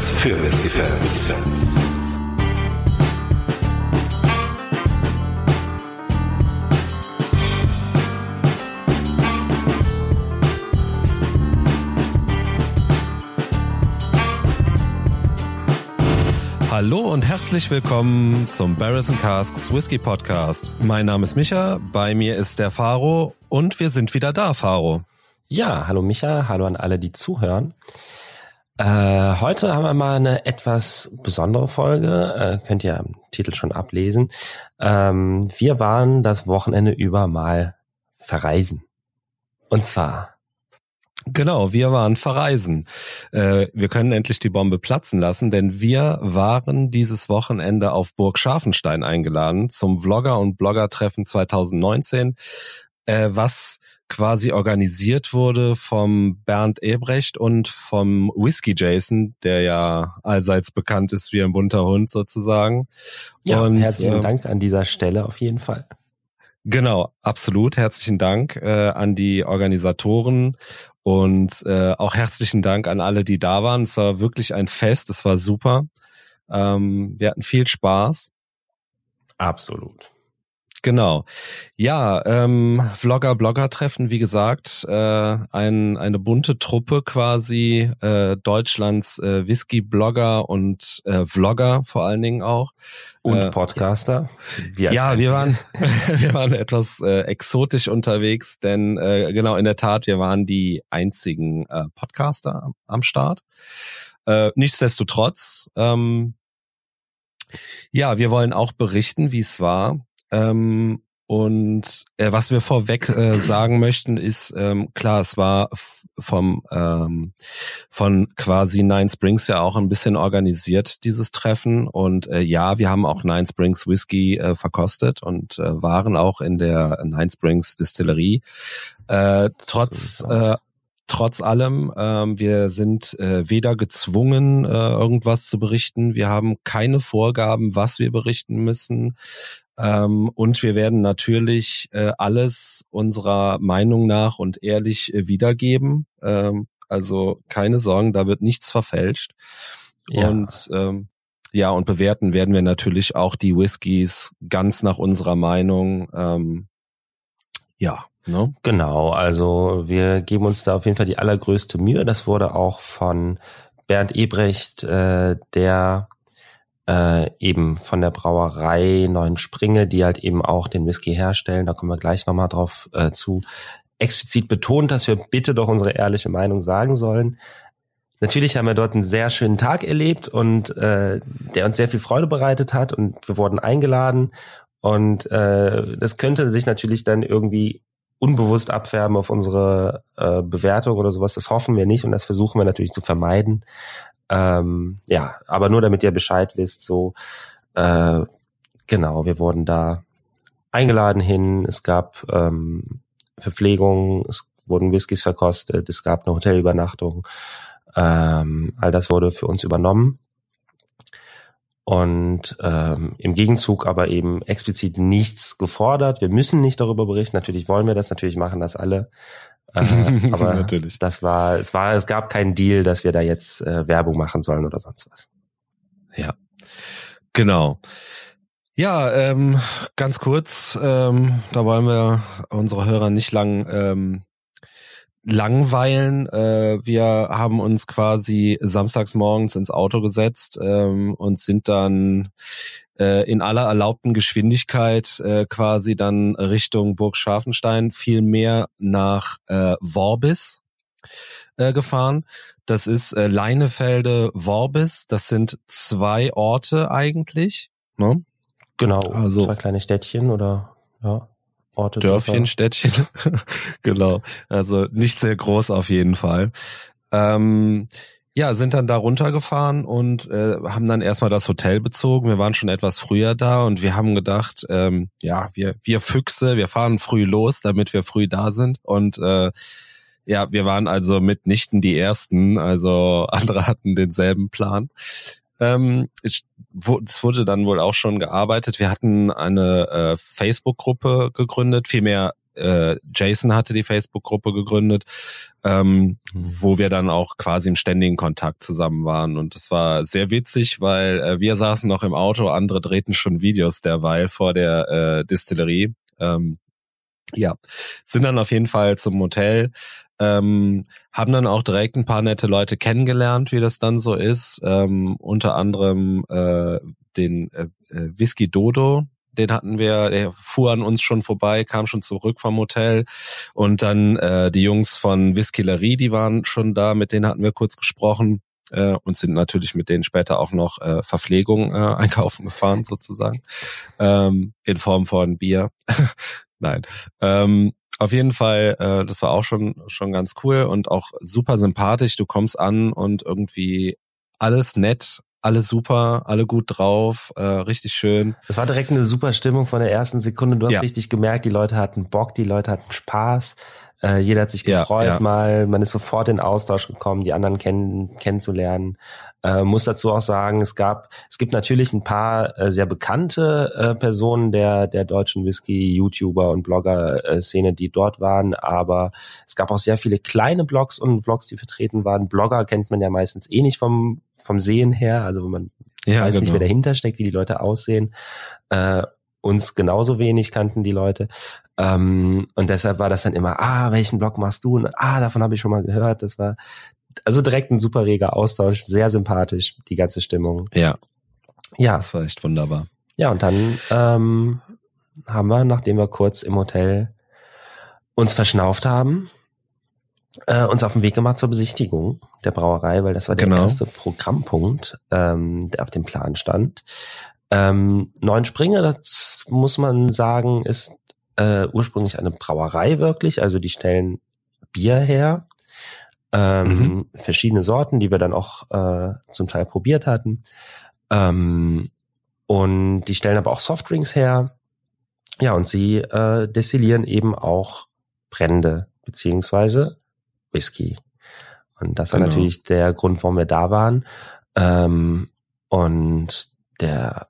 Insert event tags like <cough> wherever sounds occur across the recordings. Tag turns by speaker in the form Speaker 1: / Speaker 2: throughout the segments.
Speaker 1: Für Whisky-Fans.
Speaker 2: Hallo und herzlich willkommen zum Barrels Casks Whisky Podcast. Mein Name ist Micha, bei mir ist der Faro und wir sind wieder da, Faro.
Speaker 3: Ja, hallo Micha, hallo an alle, die zuhören. Äh, heute haben wir mal eine etwas besondere Folge, äh, könnt ihr am Titel schon ablesen. Ähm, wir waren das Wochenende über mal verreisen. Und zwar
Speaker 2: Genau, wir waren verreisen. Äh, wir können endlich die Bombe platzen lassen, denn wir waren dieses Wochenende auf Burg Scharfenstein eingeladen zum Vlogger und Blogger-Treffen 2019, äh, was quasi organisiert wurde vom Bernd Ebrecht und vom Whisky Jason, der ja allseits bekannt ist wie ein bunter Hund sozusagen.
Speaker 3: Ja,
Speaker 2: und,
Speaker 3: herzlichen
Speaker 2: äh,
Speaker 3: Dank an dieser Stelle auf jeden Fall.
Speaker 2: Genau, absolut. Herzlichen Dank äh, an die Organisatoren und äh, auch herzlichen Dank an alle, die da waren. Es war wirklich ein Fest, es war super. Ähm, wir hatten viel Spaß.
Speaker 3: Absolut.
Speaker 2: Genau. Ja, ähm, Vlogger, Blogger-Treffen, wie gesagt, äh, ein, eine bunte Truppe quasi äh, Deutschlands äh, Whisky-Blogger und äh, Vlogger vor allen Dingen auch.
Speaker 3: Und
Speaker 2: Äh,
Speaker 3: Podcaster. Wir
Speaker 2: ja, wir waren, <laughs> <laughs> wir waren etwas äh, exotisch unterwegs, denn äh, genau in der Tat, wir waren die einzigen äh, Podcaster am, am Start. Äh, nichtsdestotrotz, ähm, ja, wir wollen auch berichten, wie es war. Ähm, und äh, was wir vorweg äh, sagen möchten, ist ähm, klar, es war vom ähm, von quasi Nine Springs ja auch ein bisschen organisiert dieses Treffen und äh, ja, wir haben auch Nine Springs Whisky äh, verkostet und äh, waren auch in der Nine Springs Distillerie. Äh, trotz äh, trotz allem, ähm, wir sind äh, weder gezwungen, äh, irgendwas zu berichten. Wir haben keine Vorgaben, was wir berichten müssen. Ähm, und wir werden natürlich äh, alles unserer Meinung nach und ehrlich äh, wiedergeben. Ähm, also keine Sorgen, da wird nichts verfälscht.
Speaker 3: Ja.
Speaker 2: Und ähm, ja, und bewerten werden wir natürlich auch die Whiskys ganz nach unserer Meinung. Ähm, ja, ne?
Speaker 3: Genau, also wir geben uns da auf jeden Fall die allergrößte Mühe. Das wurde auch von Bernd Ebrecht, äh, der äh, eben von der Brauerei Neuen Springe, die halt eben auch den Whisky herstellen, da kommen wir gleich nochmal drauf äh, zu, explizit betont, dass wir bitte doch unsere ehrliche Meinung sagen sollen. Natürlich haben wir dort einen sehr schönen Tag erlebt und äh, der uns sehr viel Freude bereitet hat und wir wurden eingeladen. Und äh, das könnte sich natürlich dann irgendwie unbewusst abfärben auf unsere äh, Bewertung oder sowas. Das hoffen wir nicht und das versuchen wir natürlich zu vermeiden. Ähm, ja, aber nur damit ihr Bescheid wisst, so äh, genau, wir wurden da eingeladen hin. Es gab ähm, Verpflegung, es wurden Whiskys verkostet, es gab eine Hotelübernachtung. Ähm, all das wurde für uns übernommen. Und ähm, im Gegenzug aber eben explizit nichts gefordert. Wir müssen nicht darüber berichten. Natürlich wollen wir das, natürlich machen das alle. Äh, <laughs> aber
Speaker 2: Natürlich.
Speaker 3: das war, es war, es gab keinen Deal, dass wir da jetzt äh, Werbung machen sollen oder sonst was.
Speaker 2: Ja, genau. Ja, ähm, ganz kurz, ähm, da wollen wir unsere Hörer nicht lang ähm, langweilen. Äh, wir haben uns quasi samstags morgens ins Auto gesetzt ähm, und sind dann äh, in aller erlaubten Geschwindigkeit äh, quasi dann Richtung Burg Scharfenstein, viel mehr nach äh, Worbis äh, gefahren. Das ist äh, Leinefelde, Worbis. Das sind zwei Orte eigentlich. Ne?
Speaker 3: Genau,
Speaker 2: Also-
Speaker 3: zwei kleine Städtchen oder ja, Orte.
Speaker 2: Dörfchen. Städtchen. <laughs> genau. Also nicht sehr groß auf jeden Fall. Ähm, ja, sind dann da runtergefahren und äh, haben dann erstmal das Hotel bezogen. Wir waren schon etwas früher da und wir haben gedacht, ähm, ja, wir, wir Füchse, wir fahren früh los, damit wir früh da sind. Und äh, ja, wir waren also mitnichten die Ersten, also <laughs> andere hatten denselben Plan. Ähm, ich, wo, es wurde dann wohl auch schon gearbeitet. Wir hatten eine äh, Facebook-Gruppe gegründet, vielmehr äh, Jason hatte die Facebook-Gruppe gegründet, ähm, mhm. wo wir dann auch quasi im ständigen Kontakt zusammen waren. Und das war sehr witzig, weil äh, wir saßen noch im Auto, andere drehten schon Videos derweil vor der äh, Distillerie. Ähm, ja, sind dann auf jeden Fall zum Hotel, ähm, haben dann auch direkt ein paar nette Leute kennengelernt, wie das dann so ist. Ähm, unter anderem äh, den äh, äh Whisky Dodo, den hatten wir, der fuhr an uns schon vorbei, kam schon zurück vom Hotel. Und dann äh, die Jungs von Whiskillerie, die waren schon da, mit denen hatten wir kurz gesprochen äh, und sind natürlich mit denen später auch noch äh, Verpflegung äh, <laughs> einkaufen gefahren, sozusagen. Ähm, in Form von Bier. <laughs> Nein. Ähm, auf jeden Fall, äh, das war auch schon schon ganz cool und auch super sympathisch. Du kommst an und irgendwie alles nett, alles super, alle gut drauf, äh, richtig schön.
Speaker 3: Das war direkt eine super Stimmung von der ersten Sekunde. Du hast ja. richtig gemerkt, die Leute hatten Bock, die Leute hatten Spaß. Äh, jeder hat sich gefreut ja, ja. mal, man ist sofort in Austausch gekommen, die anderen kennen, kennenzulernen. Äh, muss dazu auch sagen, es gab, es gibt natürlich ein paar äh, sehr bekannte äh, Personen der der deutschen Whisky-YouTuber und Blogger-Szene, die dort waren, aber es gab auch sehr viele kleine Blogs und Vlogs, die vertreten waren. Blogger kennt man ja meistens eh nicht vom vom Sehen her, also man ja, weiß genau. nicht, wer dahinter steckt, wie die Leute aussehen. Äh, uns genauso wenig kannten die Leute. Ähm, und deshalb war das dann immer, ah, welchen Blog machst du? Und ah, davon habe ich schon mal gehört. Das war also direkt ein super reger Austausch, sehr sympathisch, die ganze Stimmung.
Speaker 2: Ja. Ja. Das war echt wunderbar.
Speaker 3: Ja, und dann ähm, haben wir, nachdem wir kurz im Hotel uns verschnauft haben, äh, uns auf den Weg gemacht zur Besichtigung der Brauerei, weil das war der genau. erste Programmpunkt, ähm, der auf dem Plan stand. Ähm, Neun Springer, das muss man sagen, ist äh, ursprünglich eine Brauerei wirklich, also die stellen Bier her, ähm, mhm. verschiedene Sorten, die wir dann auch äh, zum Teil probiert hatten. Ähm, und die stellen aber auch Softdrinks her. Ja, und sie äh, destillieren eben auch Brände beziehungsweise Whisky. Und das war genau. natürlich der Grund, warum wir da waren. Ähm, und der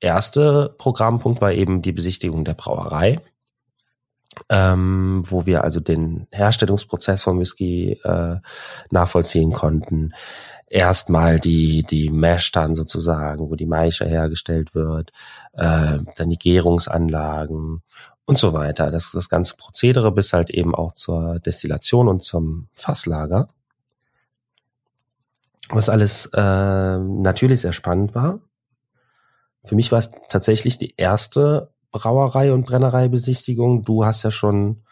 Speaker 3: erste Programmpunkt war eben die Besichtigung der Brauerei, ähm, wo wir also den Herstellungsprozess von Whisky äh, nachvollziehen konnten. Erstmal die, die Mash dann sozusagen, wo die Maische hergestellt wird, äh, dann die Gärungsanlagen und so weiter. Das, das ganze Prozedere bis halt eben auch zur Destillation und zum Fasslager. Was alles äh, natürlich sehr spannend war. Für mich war es tatsächlich die erste Brauerei- und Brennereibesichtigung. Du hast ja schon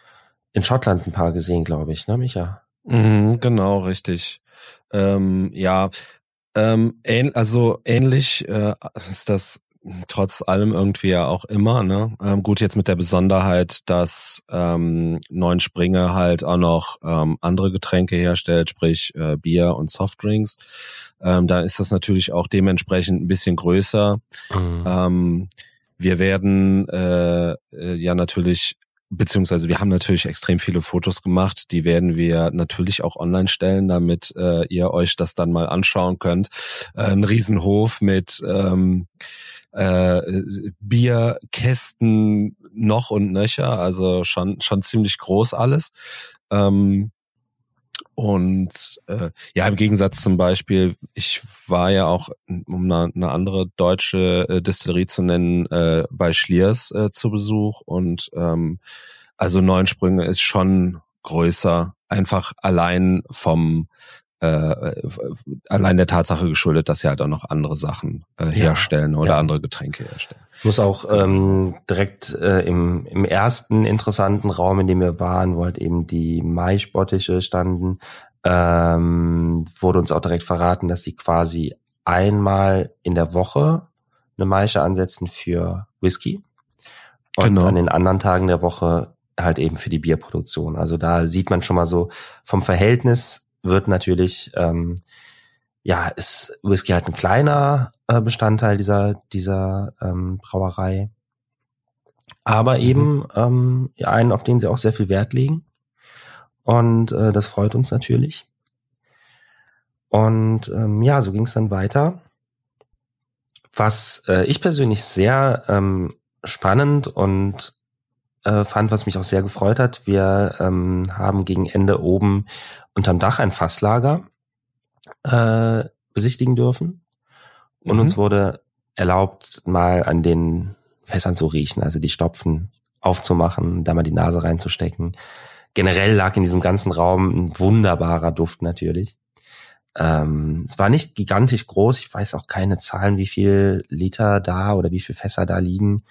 Speaker 3: in Schottland ein paar gesehen, glaube ich, ne, Micha?
Speaker 2: Mhm, genau, richtig. Ähm, ja, ähm, ähn, also ähnlich äh, ist das trotz allem irgendwie ja auch immer. Ne? Ähm, gut, jetzt mit der Besonderheit, dass ähm, Neun Springe halt auch noch ähm, andere Getränke herstellt, sprich äh, Bier und Softdrinks. Ähm, da ist das natürlich auch dementsprechend ein bisschen größer. Mhm. Ähm, wir werden äh, äh, ja natürlich beziehungsweise wir haben natürlich extrem viele Fotos gemacht, die werden wir natürlich auch online stellen, damit äh, ihr euch das dann mal anschauen könnt. Äh, ein Riesenhof mit ähm, äh, Bierkästen noch und nöcher, also schon schon ziemlich groß alles. Ähm, und äh, ja, im Gegensatz zum Beispiel, ich war ja auch, um eine, eine andere deutsche äh, Distillerie zu nennen, äh, bei Schliers äh, zu Besuch. Und ähm, also Neunsprünge ist schon größer, einfach allein vom äh, allein der Tatsache geschuldet, dass sie halt auch noch andere Sachen äh, herstellen ja, oder ja. andere Getränke herstellen.
Speaker 3: Ich muss auch ähm, direkt äh, im, im ersten interessanten Raum, in dem wir waren, wo halt eben die Maischbottische standen, ähm, wurde uns auch direkt verraten, dass die quasi einmal in der Woche eine Maische ansetzen für Whisky und genau. an den anderen Tagen der Woche halt eben für die Bierproduktion. Also da sieht man schon mal so vom Verhältnis wird natürlich, ähm, ja, ist Whisky halt ein kleiner äh, Bestandteil dieser, dieser ähm, Brauerei. Aber mhm. eben ähm, ja, einen, auf den sie auch sehr viel Wert legen. Und äh, das freut uns natürlich. Und ähm, ja, so ging es dann weiter. Was äh, ich persönlich sehr ähm, spannend und äh, fand, was mich auch sehr gefreut hat. Wir ähm, haben gegen Ende oben unterm Dach ein Fasslager äh, besichtigen dürfen. Und mhm. uns wurde erlaubt, mal an den Fässern zu riechen, also die Stopfen aufzumachen, da mal die Nase reinzustecken. Generell lag in diesem ganzen Raum ein wunderbarer Duft natürlich. Ähm, es war nicht gigantisch groß. Ich weiß auch keine Zahlen, wie viel Liter da oder wie viel Fässer da liegen.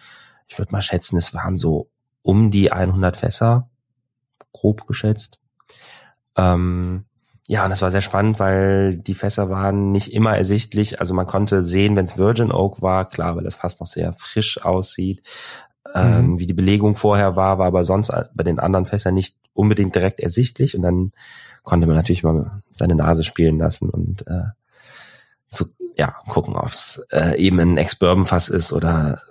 Speaker 3: Ich würde mal schätzen, es waren so um die 100 Fässer, grob geschätzt. Ähm, ja, und das war sehr spannend, weil die Fässer waren nicht immer ersichtlich. Also man konnte sehen, wenn es Virgin Oak war, klar, weil das fast noch sehr frisch aussieht. Ähm, mhm. Wie die Belegung vorher war, war aber sonst bei den anderen Fässern nicht unbedingt direkt ersichtlich. Und dann konnte man natürlich mal seine Nase spielen lassen und äh, zu, ja, gucken, ob es äh, eben ein Ex-Bourbon-Fass ist oder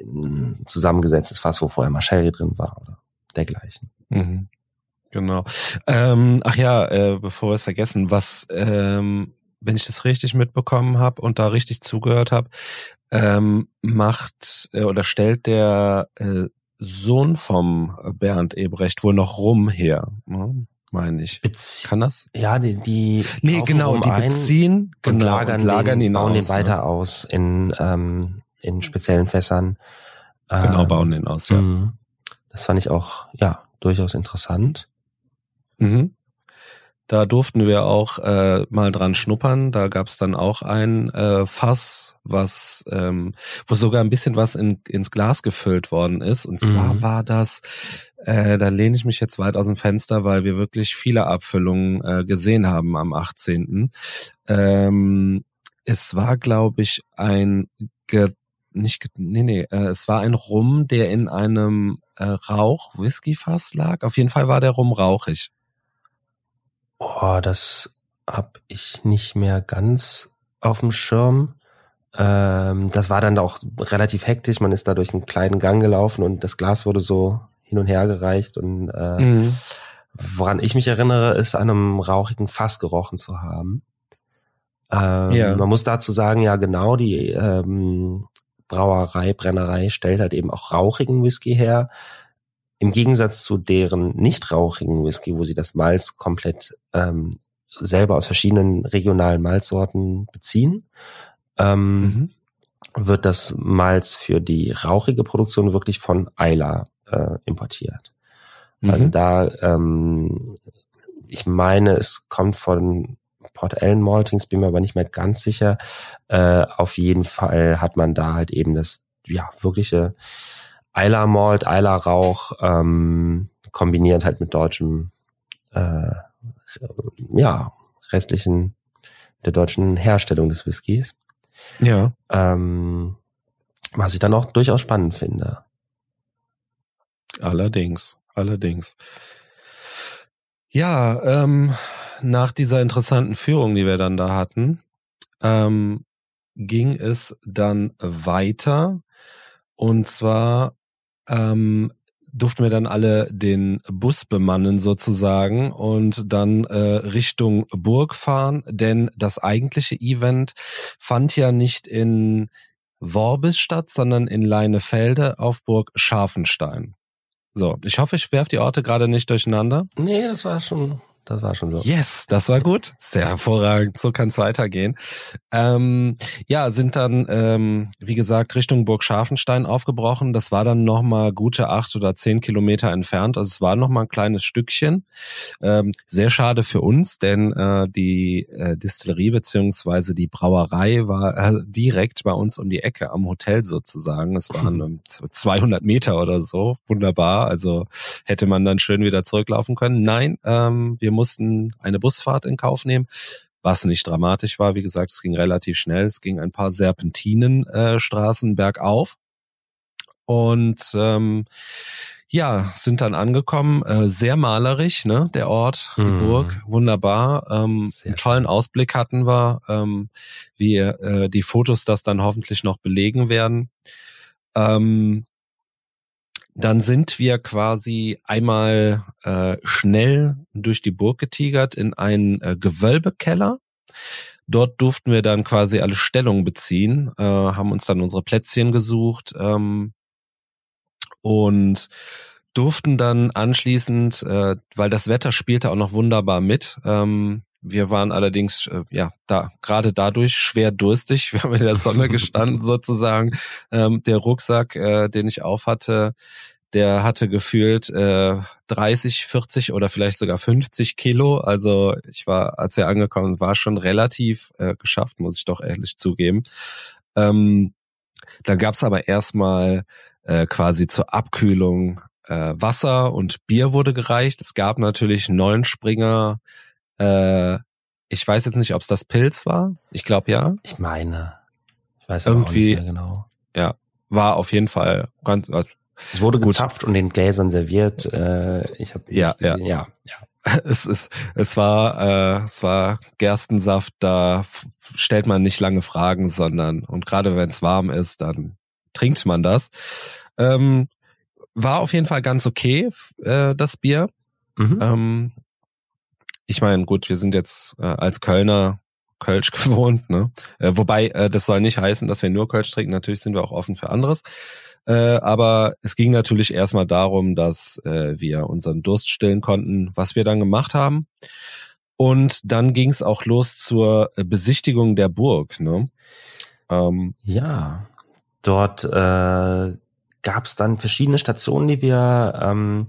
Speaker 3: ein zusammengesetztes Fass, wo vorher mal Sherry drin war oder dergleichen.
Speaker 2: Mhm. Genau. Ähm, ach ja, äh, bevor wir es vergessen, was, ähm, wenn ich das richtig mitbekommen habe und da richtig zugehört habe, ähm, macht äh, oder stellt der äh, Sohn vom Bernd Ebrecht wohl noch rum her, ne? meine ich.
Speaker 3: Bezie Kann das? Ja, die, die
Speaker 2: nee, genau, die beziehen
Speaker 3: genau, und lagern, und lagern ihn bauen aus, den weiter ne? aus in ähm, in speziellen Fässern.
Speaker 2: Genau, bauen den aus, ja.
Speaker 3: Mhm. Das fand ich auch, ja, durchaus interessant.
Speaker 2: Mhm. Da durften wir auch äh, mal dran schnuppern. Da gab's dann auch ein äh, Fass, was, ähm, wo sogar ein bisschen was in, ins Glas gefüllt worden ist. Und zwar mhm. war das, äh, da lehne ich mich jetzt weit aus dem Fenster, weil wir wirklich viele Abfüllungen äh, gesehen haben am 18. Ähm, es war, glaube ich, ein ge nicht, nee, nee, äh, es war ein Rum, der in einem äh, Rauch-Whisky-Fass lag. Auf jeden Fall war der Rum rauchig.
Speaker 3: Oh, das hab ich nicht mehr ganz auf dem Schirm. Ähm, das war dann auch relativ hektisch. Man ist da durch einen kleinen Gang gelaufen und das Glas wurde so hin und her gereicht. Und äh, mhm. woran ich mich erinnere, ist an einem rauchigen Fass gerochen zu haben. Ähm, ja. Man muss dazu sagen, ja genau, die ähm, Brauerei, Brennerei stellt halt eben auch rauchigen Whisky her. Im Gegensatz zu deren nicht rauchigen Whisky, wo sie das Malz komplett ähm, selber aus verschiedenen regionalen Malzsorten beziehen, ähm, mhm. wird das Malz für die rauchige Produktion wirklich von Eila äh, importiert. Mhm. Also da, ähm, ich meine, es kommt von Port Ellen Maltings, bin mir aber nicht mehr ganz sicher. Äh, auf jeden Fall hat man da halt eben das ja wirkliche Eiler Malt, Eiler Rauch ähm, kombiniert halt mit deutschem, äh, ja, restlichen der deutschen Herstellung des Whiskys.
Speaker 2: Ja.
Speaker 3: Ähm, was ich dann auch durchaus spannend finde.
Speaker 2: Allerdings, allerdings. Ja, ähm, nach dieser interessanten Führung, die wir dann da hatten, ähm, ging es dann weiter. Und zwar ähm, durften wir dann alle den Bus bemannen sozusagen und dann äh, Richtung Burg fahren, denn das eigentliche Event fand ja nicht in Worbis statt, sondern in Leinefelde auf Burg Scharfenstein. So, ich hoffe, ich werfe die Orte gerade nicht durcheinander.
Speaker 3: Nee, das war schon das war schon so.
Speaker 2: Yes, das war gut. Sehr hervorragend. So kann es weitergehen. Ähm, ja, sind dann, ähm, wie gesagt, Richtung Burg Scharfenstein aufgebrochen. Das war dann nochmal gute acht oder zehn Kilometer entfernt. Also es war nochmal ein kleines Stückchen. Ähm, sehr schade für uns, denn äh, die äh, Distillerie beziehungsweise die Brauerei war äh, direkt bei uns um die Ecke am Hotel sozusagen. Es waren <laughs> 200 Meter oder so. Wunderbar. Also hätte man dann schön wieder zurücklaufen können. Nein, ähm, wir mussten eine Busfahrt in Kauf nehmen, was nicht dramatisch war. Wie gesagt, es ging relativ schnell. Es ging ein paar Serpentinenstraßen äh, bergauf. Und ähm, ja, sind dann angekommen, äh, sehr malerisch, ne, der Ort, die mhm. Burg, wunderbar. Ähm, einen tollen Ausblick hatten wir, ähm, wie äh, die Fotos das dann hoffentlich noch belegen werden. Ähm, dann sind wir quasi einmal äh, schnell durch die Burg getigert in einen äh, Gewölbekeller. Dort durften wir dann quasi alle Stellungen beziehen, äh, haben uns dann unsere Plätzchen gesucht ähm, und durften dann anschließend, äh, weil das Wetter spielte auch noch wunderbar mit, ähm, wir waren allerdings äh, ja da gerade dadurch schwer durstig. <laughs> Wir haben in der Sonne <laughs> gestanden sozusagen. Ähm, der Rucksack, äh, den ich auf hatte, der hatte gefühlt äh, 30, 40 oder vielleicht sogar 50 Kilo. Also ich war, als wir angekommen war schon relativ äh, geschafft, muss ich doch ehrlich zugeben. Ähm, dann gab's aber erstmal äh, quasi zur Abkühlung äh, Wasser und Bier wurde gereicht. Es gab natürlich neun Springer äh, ich weiß jetzt nicht, ob es das Pilz war. Ich glaube ja.
Speaker 3: Ich meine. Ich weiß
Speaker 2: irgendwie
Speaker 3: auch nicht mehr genau.
Speaker 2: Ja, war auf jeden Fall ganz. Also,
Speaker 3: es wurde gut. gezapft und in Gläsern serviert. Äh, ich habe
Speaker 2: ja,
Speaker 3: ja,
Speaker 2: ja, ja. <laughs> Es ist, es war, äh, es war Gerstensaft. Da stellt man nicht lange Fragen, sondern und gerade wenn es warm ist, dann trinkt man das. Ähm, war auf jeden Fall ganz okay, äh, das Bier. Mhm. Ähm, ich meine, gut, wir sind jetzt äh, als Kölner Kölsch <laughs> gewohnt, ne? Äh, wobei, äh, das soll nicht heißen, dass wir nur Kölsch trinken. Natürlich sind wir auch offen für anderes. Äh, aber es ging natürlich erstmal darum, dass äh, wir unseren Durst stillen konnten, was wir dann gemacht haben. Und dann ging es auch los zur Besichtigung der Burg. Ne?
Speaker 3: Ähm, ja, dort äh, gab es dann verschiedene Stationen, die wir ähm,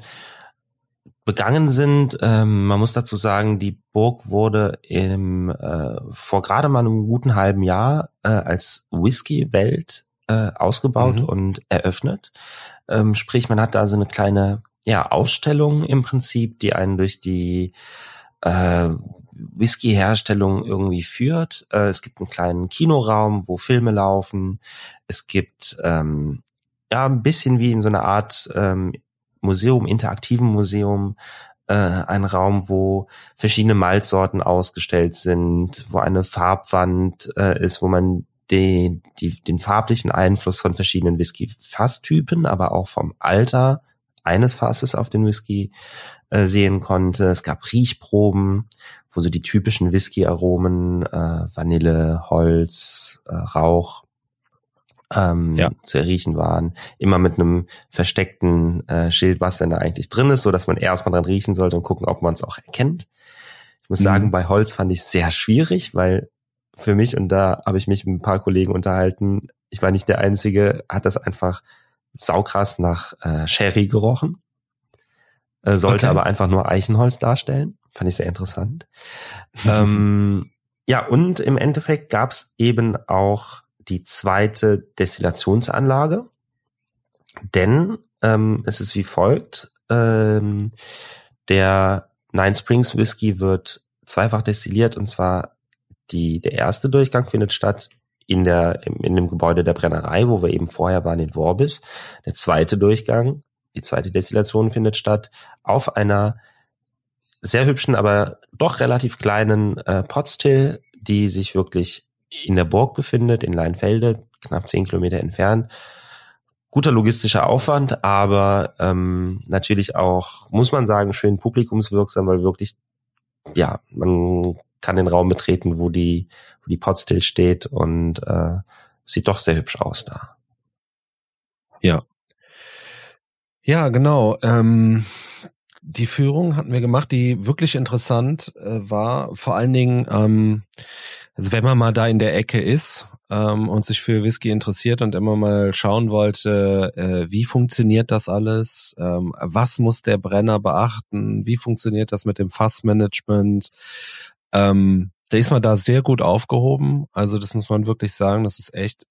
Speaker 3: begangen sind. Ähm, man muss dazu sagen, die Burg wurde im, äh, vor gerade mal einem guten halben Jahr äh, als Whisky-Welt äh, ausgebaut mhm. und eröffnet. Ähm, sprich, man hat da so eine kleine ja, Ausstellung im Prinzip, die einen durch die äh, Whisky-Herstellung irgendwie führt. Äh, es gibt einen kleinen Kinoraum, wo Filme laufen. Es gibt ähm, ja ein bisschen wie in so einer Art ähm, Museum, interaktiven Museum, äh, ein Raum, wo verschiedene Malzsorten ausgestellt sind, wo eine Farbwand äh, ist, wo man den, die, den farblichen Einfluss von verschiedenen Whisky-Fasstypen, aber auch vom Alter eines Fasses auf den Whisky äh, sehen konnte. Es gab Riechproben, wo so die typischen Whisky-Aromen, äh, Vanille, Holz, äh, Rauch ähm, ja. zu erriechen waren. Immer mit einem versteckten äh, Schild, was denn da eigentlich drin ist, so dass man erstmal dran riechen sollte und gucken, ob man es auch erkennt. Ich muss mhm. sagen, bei Holz fand ich sehr schwierig, weil für mich, und da habe ich mich mit ein paar Kollegen unterhalten, ich war nicht der Einzige, hat das einfach saukrass nach äh, Sherry gerochen. Äh, sollte okay. aber einfach nur Eichenholz darstellen. Fand ich sehr interessant. ähm, <laughs> ja, und im Endeffekt gab es eben auch die zweite Destillationsanlage, denn ähm, es ist wie folgt. Ähm, der Nine Springs Whisky wird zweifach destilliert und zwar die, der erste Durchgang findet statt in der, in dem Gebäude der Brennerei, wo wir eben vorher waren in Worbis. Der zweite Durchgang, die zweite Destillation findet statt auf einer sehr hübschen, aber doch relativ kleinen äh, Potstill, die sich wirklich in der Burg befindet, in Leinfelde, knapp zehn Kilometer entfernt. Guter logistischer Aufwand, aber ähm, natürlich auch, muss man sagen, schön publikumswirksam, weil wirklich, ja, man kann den Raum betreten, wo die, wo die Potstill steht und äh, sieht doch sehr hübsch aus da.
Speaker 2: Ja. Ja, genau. Ähm, die Führung hatten wir gemacht, die wirklich interessant äh, war. Vor allen Dingen, ähm, also wenn man mal da in der Ecke ist ähm, und sich für Whisky interessiert und immer mal schauen wollte, äh, wie funktioniert das alles, ähm, was muss der Brenner beachten, wie funktioniert das mit dem Fassmanagement, ähm, da ist man da sehr gut aufgehoben. Also das muss man wirklich sagen, das ist echt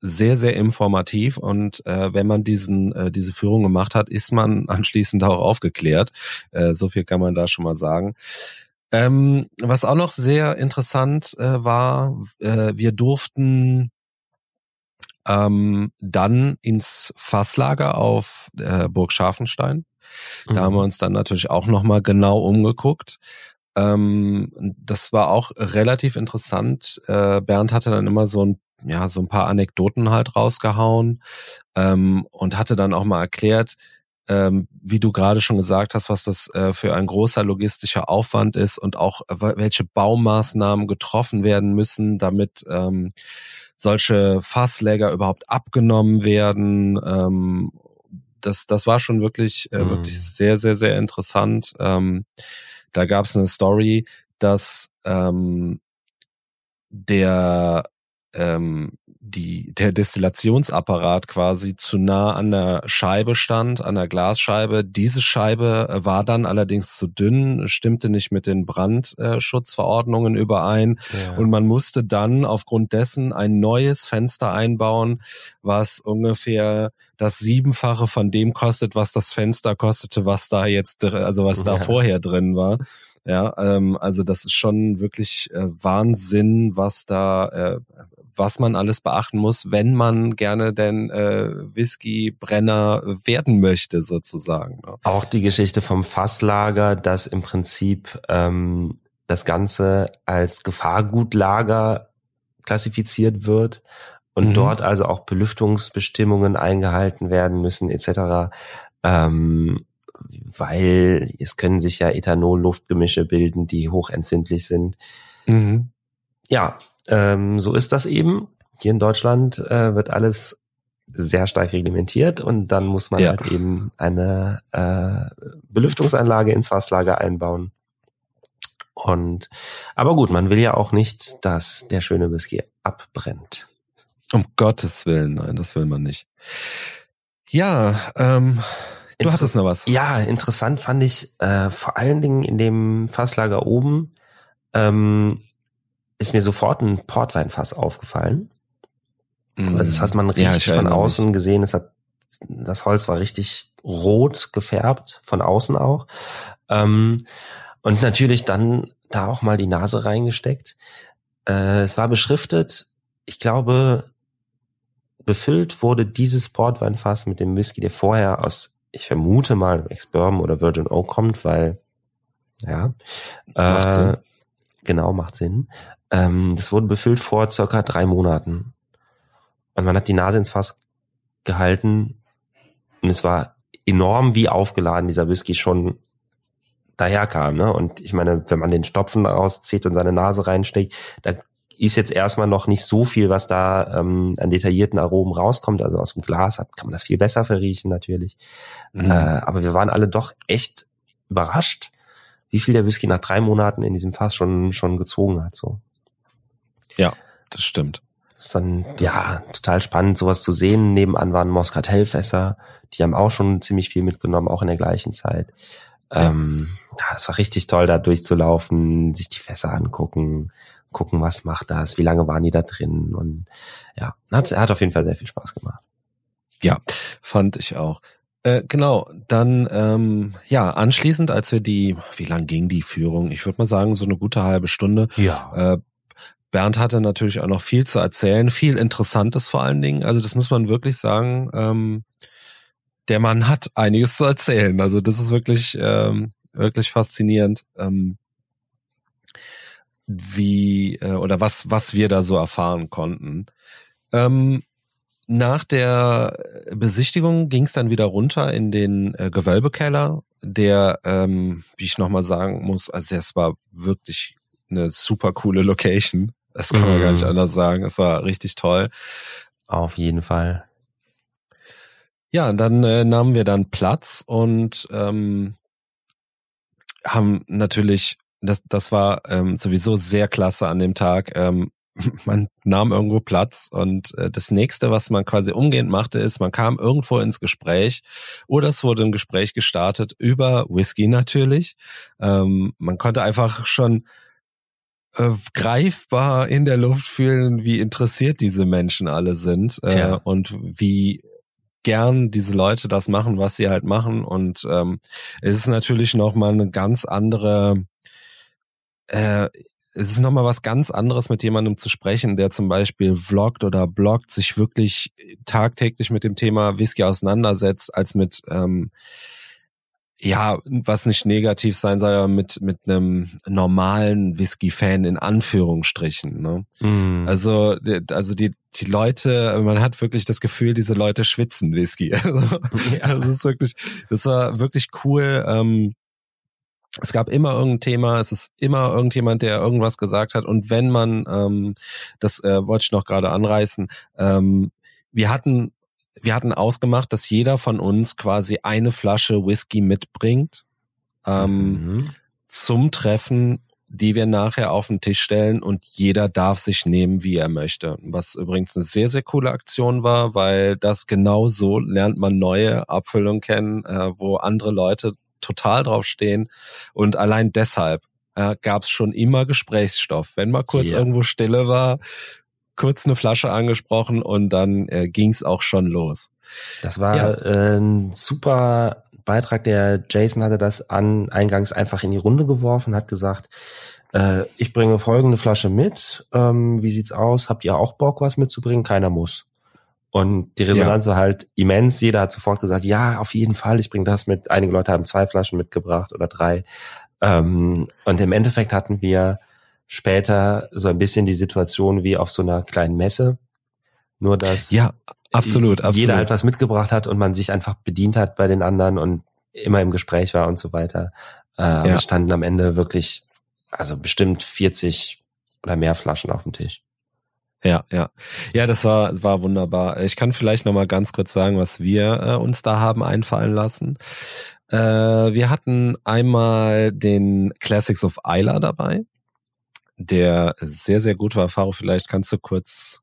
Speaker 2: sehr, sehr informativ und äh, wenn man diesen äh, diese Führung gemacht hat, ist man <laughs> anschließend auch aufgeklärt. Äh, so viel kann man da schon mal sagen. Ähm, was auch noch sehr interessant äh, war, äh, wir durften ähm, dann ins Fasslager auf äh, Burg Scharfenstein. Da mhm. haben wir mhm. uns dann natürlich auch nochmal genau umgeguckt. Ähm, das war auch relativ interessant. Äh, Bernd hatte dann immer so ein ja, so ein paar Anekdoten halt rausgehauen ähm, und hatte dann auch mal erklärt, ähm, wie du gerade schon gesagt hast, was das äh, für ein großer logistischer Aufwand ist und auch äh, welche Baumaßnahmen getroffen werden müssen, damit ähm, solche Fassläger überhaupt abgenommen werden. Ähm, das, das war schon wirklich, äh, wirklich mhm. sehr, sehr, sehr interessant. Ähm, da gab es eine Story, dass ähm, der ähm, die, der Destillationsapparat quasi zu nah an der Scheibe stand, an der Glasscheibe. Diese Scheibe äh, war dann allerdings zu dünn, stimmte nicht mit den Brandschutzverordnungen überein ja. und man musste dann aufgrund dessen ein neues Fenster einbauen, was ungefähr das Siebenfache von dem kostet, was das Fenster kostete, was da jetzt, also was da vorher drin war. Ja, ähm, also das ist schon wirklich äh, Wahnsinn, was da, äh, was man alles beachten muss, wenn man gerne den äh, Whisky-Brenner werden möchte, sozusagen.
Speaker 3: Ne? Auch die Geschichte vom Fasslager, dass im Prinzip ähm, das Ganze als Gefahrgutlager klassifiziert wird und mhm. dort also auch Belüftungsbestimmungen eingehalten werden müssen etc. Ähm, weil es können sich ja Ethanol-Luftgemische bilden, die hochentzündlich sind. Mhm. Ja, ähm, so ist das eben. Hier in Deutschland äh, wird alles sehr stark reglementiert und dann muss man ja. halt eben eine äh, Belüftungsanlage ins Fasslager einbauen. Und aber gut, man will ja auch nicht, dass der schöne Whisky abbrennt.
Speaker 2: Um Gottes Willen, nein, das will man nicht. Ja, ähm, Du hattest noch was.
Speaker 3: Ja, interessant fand ich äh, vor allen Dingen in dem Fasslager oben ähm, ist mir sofort ein Portweinfass aufgefallen. Mm. Also das hat man richtig ja, von außen mich. gesehen. Es hat, das Holz war richtig rot gefärbt, von außen auch. Ähm, und natürlich dann da auch mal die Nase reingesteckt. Äh, es war beschriftet, ich glaube, befüllt wurde dieses Portweinfass mit dem Whisky, der vorher aus ich vermute mal Ex-Bourbon oder Virgin Oak kommt, weil, ja, äh. Genau, macht Sinn. Ähm, das wurde befüllt vor circa drei Monaten. Und man hat die Nase ins Fass gehalten und es war enorm wie aufgeladen dieser Whisky schon daherkam. Ne? Und ich meine, wenn man den Stopfen rauszieht und seine Nase reinsteckt, da ist jetzt erstmal noch nicht so viel, was da ähm, an detaillierten Aromen rauskommt. Also aus dem Glas hat, kann man das viel besser verriechen natürlich. Mhm. Äh, aber wir waren alle doch echt überrascht, wie viel der Whisky nach drei Monaten in diesem Fass schon schon gezogen hat. So.
Speaker 2: Ja, das stimmt.
Speaker 3: Das ist dann das ja total spannend, sowas zu sehen. Nebenan waren Moscatelfässer, die haben auch schon ziemlich viel mitgenommen, auch in der gleichen Zeit. Ja. Ähm, ja, es war richtig toll, da durchzulaufen, sich die Fässer angucken gucken, was macht das, wie lange waren die da drin und ja, hat, hat auf jeden Fall sehr viel Spaß gemacht.
Speaker 2: Ja, fand ich auch. Äh, genau, dann ähm, ja, anschließend, als wir die, wie lang ging die Führung? Ich würde mal sagen, so eine gute halbe Stunde.
Speaker 3: Ja.
Speaker 2: Äh, Bernd hatte natürlich auch noch viel zu erzählen, viel Interessantes vor allen Dingen. Also das muss man wirklich sagen. Ähm, der Mann hat einiges zu erzählen. Also das ist wirklich ähm, wirklich faszinierend. Ähm, wie äh, oder was was wir da so erfahren konnten. Ähm, nach der Besichtigung ging es dann wieder runter in den äh, Gewölbekeller, der, ähm, wie ich nochmal sagen muss, also es war wirklich eine super coole Location. Das kann man mm. gar nicht mhm. anders sagen. Es war richtig toll.
Speaker 3: Auf jeden Fall.
Speaker 2: Ja, dann äh, nahmen wir dann Platz und ähm, haben natürlich das, das war ähm, sowieso sehr klasse an dem Tag. Ähm, <laughs> man nahm irgendwo Platz und äh, das nächste, was man quasi umgehend machte, ist, man kam irgendwo ins Gespräch oder es wurde ein Gespräch gestartet über Whisky natürlich. Ähm, man konnte einfach schon äh, greifbar in der Luft fühlen, wie interessiert diese Menschen alle sind äh, ja. und wie gern diese Leute das machen, was sie halt machen. Und ähm, es ist natürlich noch mal eine ganz andere äh, es ist nochmal was ganz anderes, mit jemandem zu sprechen, der zum Beispiel vloggt oder bloggt, sich wirklich tagtäglich mit dem Thema Whisky auseinandersetzt, als mit ähm, ja, was nicht negativ sein soll, aber mit, mit einem normalen Whisky-Fan in Anführungsstrichen. Ne? Mm. Also, also die, die Leute, man hat wirklich das Gefühl, diese Leute schwitzen Whisky. <laughs> Also, ja. Das ist wirklich, das war wirklich cool. Ähm, es gab immer irgendein Thema, es ist immer irgendjemand, der irgendwas gesagt hat. Und wenn man, ähm, das äh, wollte ich noch gerade anreißen, ähm, wir hatten wir hatten ausgemacht, dass jeder von uns quasi eine Flasche Whisky mitbringt ähm, mhm. zum Treffen, die wir nachher auf den Tisch stellen und jeder darf sich nehmen, wie er möchte. Was übrigens eine sehr, sehr coole Aktion war, weil das genau so lernt man neue Abfüllungen kennen, äh, wo andere Leute total drauf stehen. Und allein deshalb äh, gab es schon immer Gesprächsstoff. Wenn mal kurz ja. irgendwo Stille war, kurz eine Flasche angesprochen und dann äh, ging es auch schon los.
Speaker 3: Das war ja. äh, ein super Beitrag. Der Jason hatte das an eingangs einfach in die Runde geworfen, hat gesagt, äh, ich bringe folgende Flasche mit. Ähm, wie sieht's aus? Habt ihr auch Bock, was mitzubringen? Keiner muss. Und die Resonanz ja. war halt immens. Jeder hat sofort gesagt, ja, auf jeden Fall, ich bringe das mit. Einige Leute haben zwei Flaschen mitgebracht oder drei. Ähm, und im Endeffekt hatten wir später so ein bisschen die Situation wie auf so einer kleinen Messe. Nur dass
Speaker 2: ja, absolut,
Speaker 3: jeder
Speaker 2: absolut.
Speaker 3: halt was mitgebracht hat und man sich einfach bedient hat bei den anderen und immer im Gespräch war und so weiter. Äh, ja. Wir standen am Ende wirklich, also bestimmt 40 oder mehr Flaschen auf dem Tisch.
Speaker 2: Ja, ja. Ja, das war, war wunderbar. Ich kann vielleicht noch mal ganz kurz sagen, was wir äh, uns da haben einfallen lassen. Äh, wir hatten einmal den Classics of Isla dabei der sehr, sehr gut war. Faro, vielleicht kannst du kurz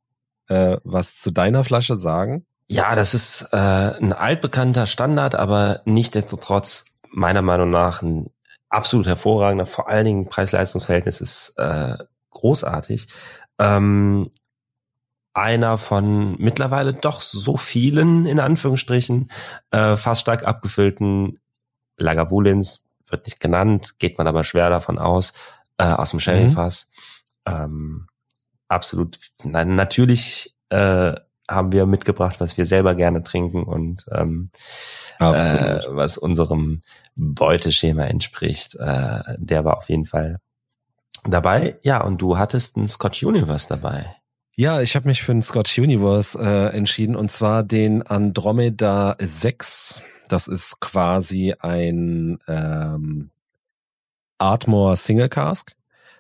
Speaker 2: äh, was zu deiner Flasche sagen?
Speaker 3: Ja, das ist äh, ein altbekannter Standard, aber nichtsdestotrotz meiner Meinung nach ein absolut hervorragender, vor allen Dingen Preis-Leistungs-Verhältnis ist äh, großartig. Ähm, einer von mittlerweile doch so vielen, in Anführungsstrichen, äh, fast stark abgefüllten Lagavulins, wird nicht genannt, geht man aber schwer davon aus, äh, aus dem Sherryfass. Mhm. Ähm, absolut. Na, natürlich äh, haben wir mitgebracht, was wir selber gerne trinken und ähm, äh, was unserem Beuteschema entspricht. Äh, der war auf jeden Fall dabei. Ja, und du hattest ein Scotch Universe dabei.
Speaker 2: Ja, ich habe mich für ein Scotch Universe äh, entschieden und zwar den Andromeda 6. Das ist quasi ein ähm, Ardmore Single Cask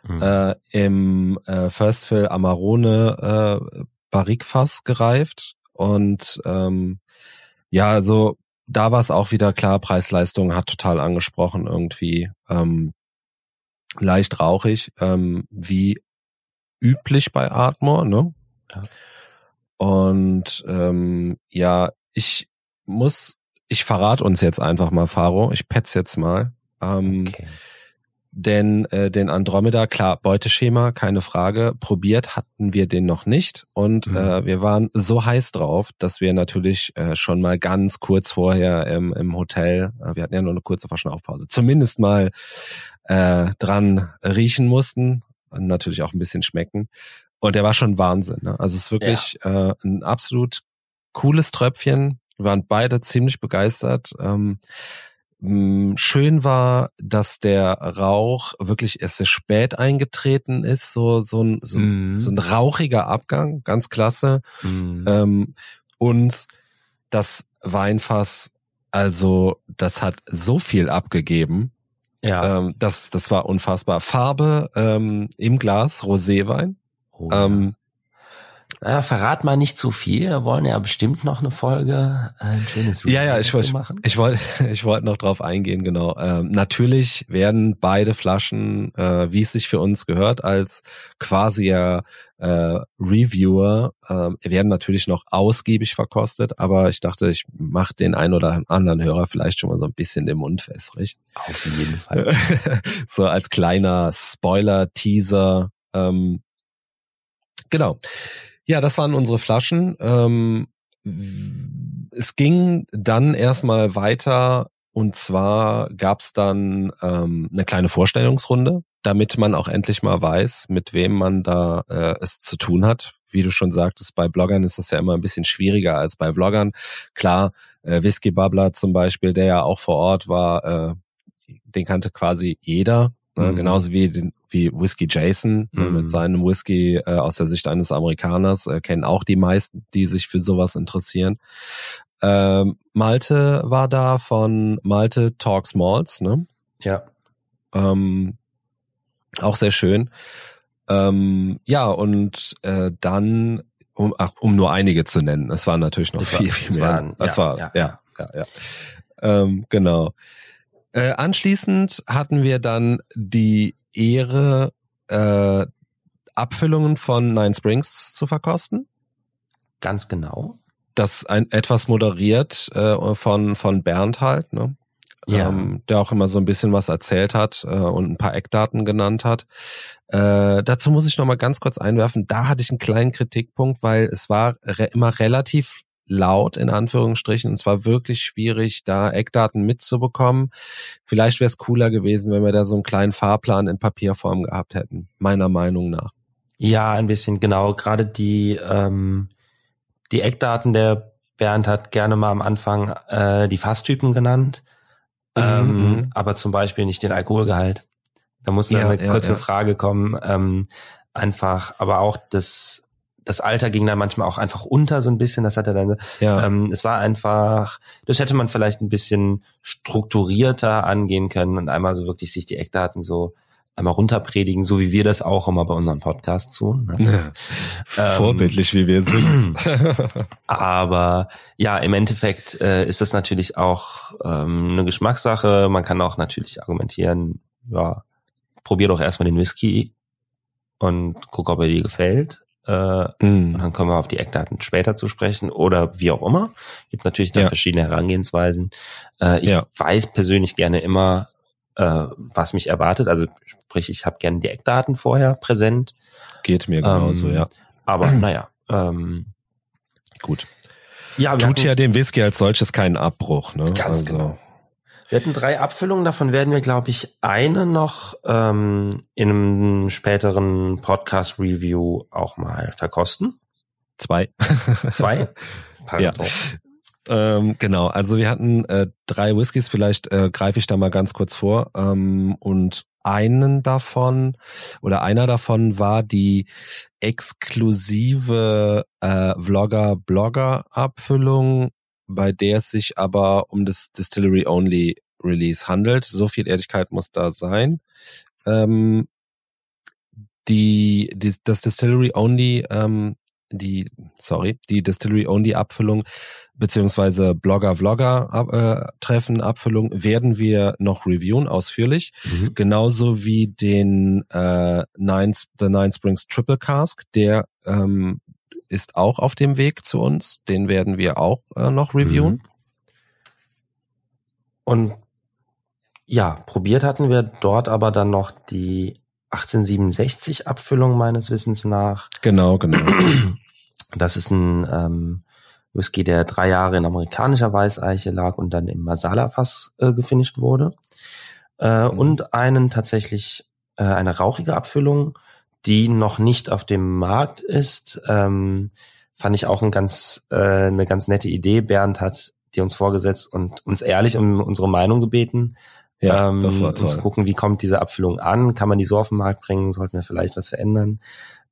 Speaker 2: mhm. äh, im äh, First Fill Amarone äh, Barrikfass gereift und ähm, ja, also da war es auch wieder klar, Preis-Leistung hat total angesprochen irgendwie. Ähm, leicht rauchig, ähm, wie üblich bei Ardmore, ne? Ja. Und ähm, ja, ich muss, ich verrate uns jetzt einfach mal, Faro, ich petz jetzt mal. Ähm, okay. Denn äh, den Andromeda, klar, Beuteschema, keine Frage. Probiert hatten wir den noch nicht. Und mhm. äh, wir waren so heiß drauf, dass wir natürlich äh, schon mal ganz kurz vorher im, im Hotel, äh, wir hatten ja nur eine kurze Verschnaufpause, zumindest mal äh, dran riechen mussten und natürlich auch ein bisschen schmecken. Und der war schon Wahnsinn. Ne? Also es ist wirklich ja. äh, ein absolut cooles Tröpfchen. Wir waren beide ziemlich begeistert. Ähm, hm, schön war, dass der Rauch wirklich erst sehr spät eingetreten ist, so so ein so, mm. so ein rauchiger Abgang, ganz klasse. Mm. Ähm, und das Weinfass, also das hat so viel abgegeben. Ja. Ähm, das das war unfassbar. Farbe ähm, im Glas, Roséwein. Oh, ähm,
Speaker 3: naja, verrat mal nicht zu viel. Wir wollen ja bestimmt noch eine Folge, äh, ein schönes
Speaker 2: Review Ja, ja, ich wollte, ich wollte, <laughs> ich wollte noch drauf eingehen, genau. Ähm, natürlich werden beide Flaschen, äh, wie es sich für uns gehört, als quasi äh, Reviewer, äh, werden natürlich noch ausgiebig verkostet, aber ich dachte, ich mache den einen oder anderen Hörer vielleicht schon mal so ein bisschen den Mund wässrig.
Speaker 3: Auf jeden Fall. <laughs>
Speaker 2: so als kleiner Spoiler-Teaser. Ähm, genau. Ja, das waren unsere Flaschen. Ähm, es ging dann erstmal weiter und zwar gab's dann ähm, eine kleine Vorstellungsrunde, damit man auch endlich mal weiß, mit wem man da äh, es zu tun hat. Wie du schon sagtest, bei Bloggern ist das ja immer ein bisschen schwieriger als bei Vloggern. Klar, äh, Whisky Bubbler zum Beispiel, der ja auch vor Ort war, äh, den kannte quasi jeder. Ne? Mhm. Genauso wie, den, wie Whiskey Jason ne? mit mhm. seinem Whisky äh, aus der Sicht eines Amerikaners äh, kennen auch die meisten, die sich für sowas interessieren. Ähm, Malte war da von Malte Talks Malls, ne?
Speaker 3: Ja.
Speaker 2: Ähm, auch sehr schön. Ähm, ja, und äh, dann um, ach, um nur einige zu nennen. Es waren natürlich noch
Speaker 3: Es
Speaker 2: viel,
Speaker 3: war-
Speaker 2: viel mehr.
Speaker 3: waren-
Speaker 2: es
Speaker 3: ja,
Speaker 2: war,
Speaker 3: ja,
Speaker 2: ja, ja, ja. Ähm, genau. Äh, anschließend hatten wir dann die Ehre, äh, Abfüllungen von Nine Springs zu verkosten.
Speaker 3: Ganz genau.
Speaker 2: Das ein, etwas moderiert äh, von, von Bernd halt, ne?
Speaker 3: Ja.
Speaker 2: ähm, der auch immer so ein bisschen was erzählt hat äh, und ein paar Eckdaten genannt hat. Äh, dazu muss ich noch mal ganz kurz einwerfen, da hatte ich einen kleinen Kritikpunkt, weil es war re immer relativ laut in Anführungsstrichen und es war wirklich schwierig, da Eckdaten mitzubekommen. Vielleicht wäre es cooler gewesen, wenn wir da so einen kleinen Fahrplan in Papierform gehabt hätten, meiner Meinung nach.
Speaker 3: Ja, ein bisschen, genau. Gerade die, ähm, die Eckdaten, der Bernd hat gerne mal am Anfang äh, die Fasstypen genannt,
Speaker 2: Mhm,
Speaker 3: ähm,
Speaker 2: mhm.
Speaker 3: aber zum Beispiel nicht den Alkoholgehalt. Da muss
Speaker 2: Ja,
Speaker 3: eine
Speaker 2: ja,
Speaker 3: kurze
Speaker 2: ja.
Speaker 3: Frage kommen. Ähm, einfach, aber auch das, das Alter ging dann manchmal auch einfach unter so ein bisschen. Das hat er dann.
Speaker 2: Ja,
Speaker 3: Ähm, es war einfach, das hätte man vielleicht ein bisschen strukturierter angehen können und einmal so wirklich sich die Eckdaten so einmal runterpredigen, so wie wir das auch immer bei unserem Podcast tun. Ne?
Speaker 2: vorbildlich wie wir sind. <clears throat>
Speaker 3: Aber ja, im Endeffekt äh, ist das natürlich auch ähm, eine Geschmackssache. Man kann auch natürlich argumentieren, ja, probier doch erstmal den Whisky und guck, ob er dir gefällt. Äh, und
Speaker 2: Mhm.
Speaker 3: dann kommen wir auf die Eckdaten später zu sprechen oder wie auch immer. Gibt natürlich da
Speaker 2: Ja.
Speaker 3: verschiedene Herangehensweisen. Äh, ich
Speaker 2: Ja.
Speaker 3: weiß persönlich gerne immer, äh, was mich erwartet. Also sprich, ich habe gerne die Eckdaten vorher präsent.
Speaker 2: Geht mir genauso,
Speaker 3: Ähm,
Speaker 2: ja.
Speaker 3: Aber <clears throat> naja, ähm,
Speaker 2: Gut.
Speaker 3: ja,
Speaker 2: Tut
Speaker 3: hatten-
Speaker 2: ja dem Whisky als solches keinen Abbruch, ne?
Speaker 3: Ganz genau. Wir hatten drei Abfüllungen, davon werden wir, glaube ich, eine noch ähm, in einem späteren Podcast-Review auch mal verkosten.
Speaker 2: Zwei. <laughs>
Speaker 3: Zwei.
Speaker 2: Ja. Ähm, genau, also wir hatten äh, drei Whiskys, vielleicht äh, greife ich da mal ganz kurz vor. Ähm, und einen davon oder einer davon war die exklusive äh, Vlogger-Blogger-Abfüllung, bei der es sich aber um das Distillery-Only-Release handelt. So viel Ehrlichkeit muss da sein. Ähm, die, die das Distillery Only ähm, die sorry die Distillery Only Abfüllung beziehungsweise Blogger Vlogger Ab- äh, Treffen Abfüllung werden wir noch reviewen ausführlich
Speaker 3: Mhm.
Speaker 2: genauso wie den äh, Nine, The Nine Springs Triple Cask der ähm, ist auch auf dem Weg zu uns den werden wir auch äh, noch reviewen
Speaker 3: Mhm. Und ja, probiert hatten wir dort aber dann noch die 1867 Abfüllung meines Wissens nach.
Speaker 2: genau genau
Speaker 3: Das ist ein ähm, Whisky, der drei Jahre in amerikanischer Weißeiche lag und dann im Masala-Fass äh, gefinisht wurde. Äh,
Speaker 2: Mhm.
Speaker 3: Und einen tatsächlich äh, eine rauchige Abfüllung, die noch nicht auf dem Markt ist. Ähm, fand ich auch ein ganz, äh, eine ganz nette Idee. Bernd hat die uns vorgesetzt und uns ehrlich um unsere Meinung gebeten.
Speaker 2: ja
Speaker 3: ähm,
Speaker 2: das war
Speaker 3: um zu
Speaker 2: toll
Speaker 3: gucken, wie kommt diese Abfüllung an? Kann man die so auf den Markt bringen? Sollten wir vielleicht was verändern?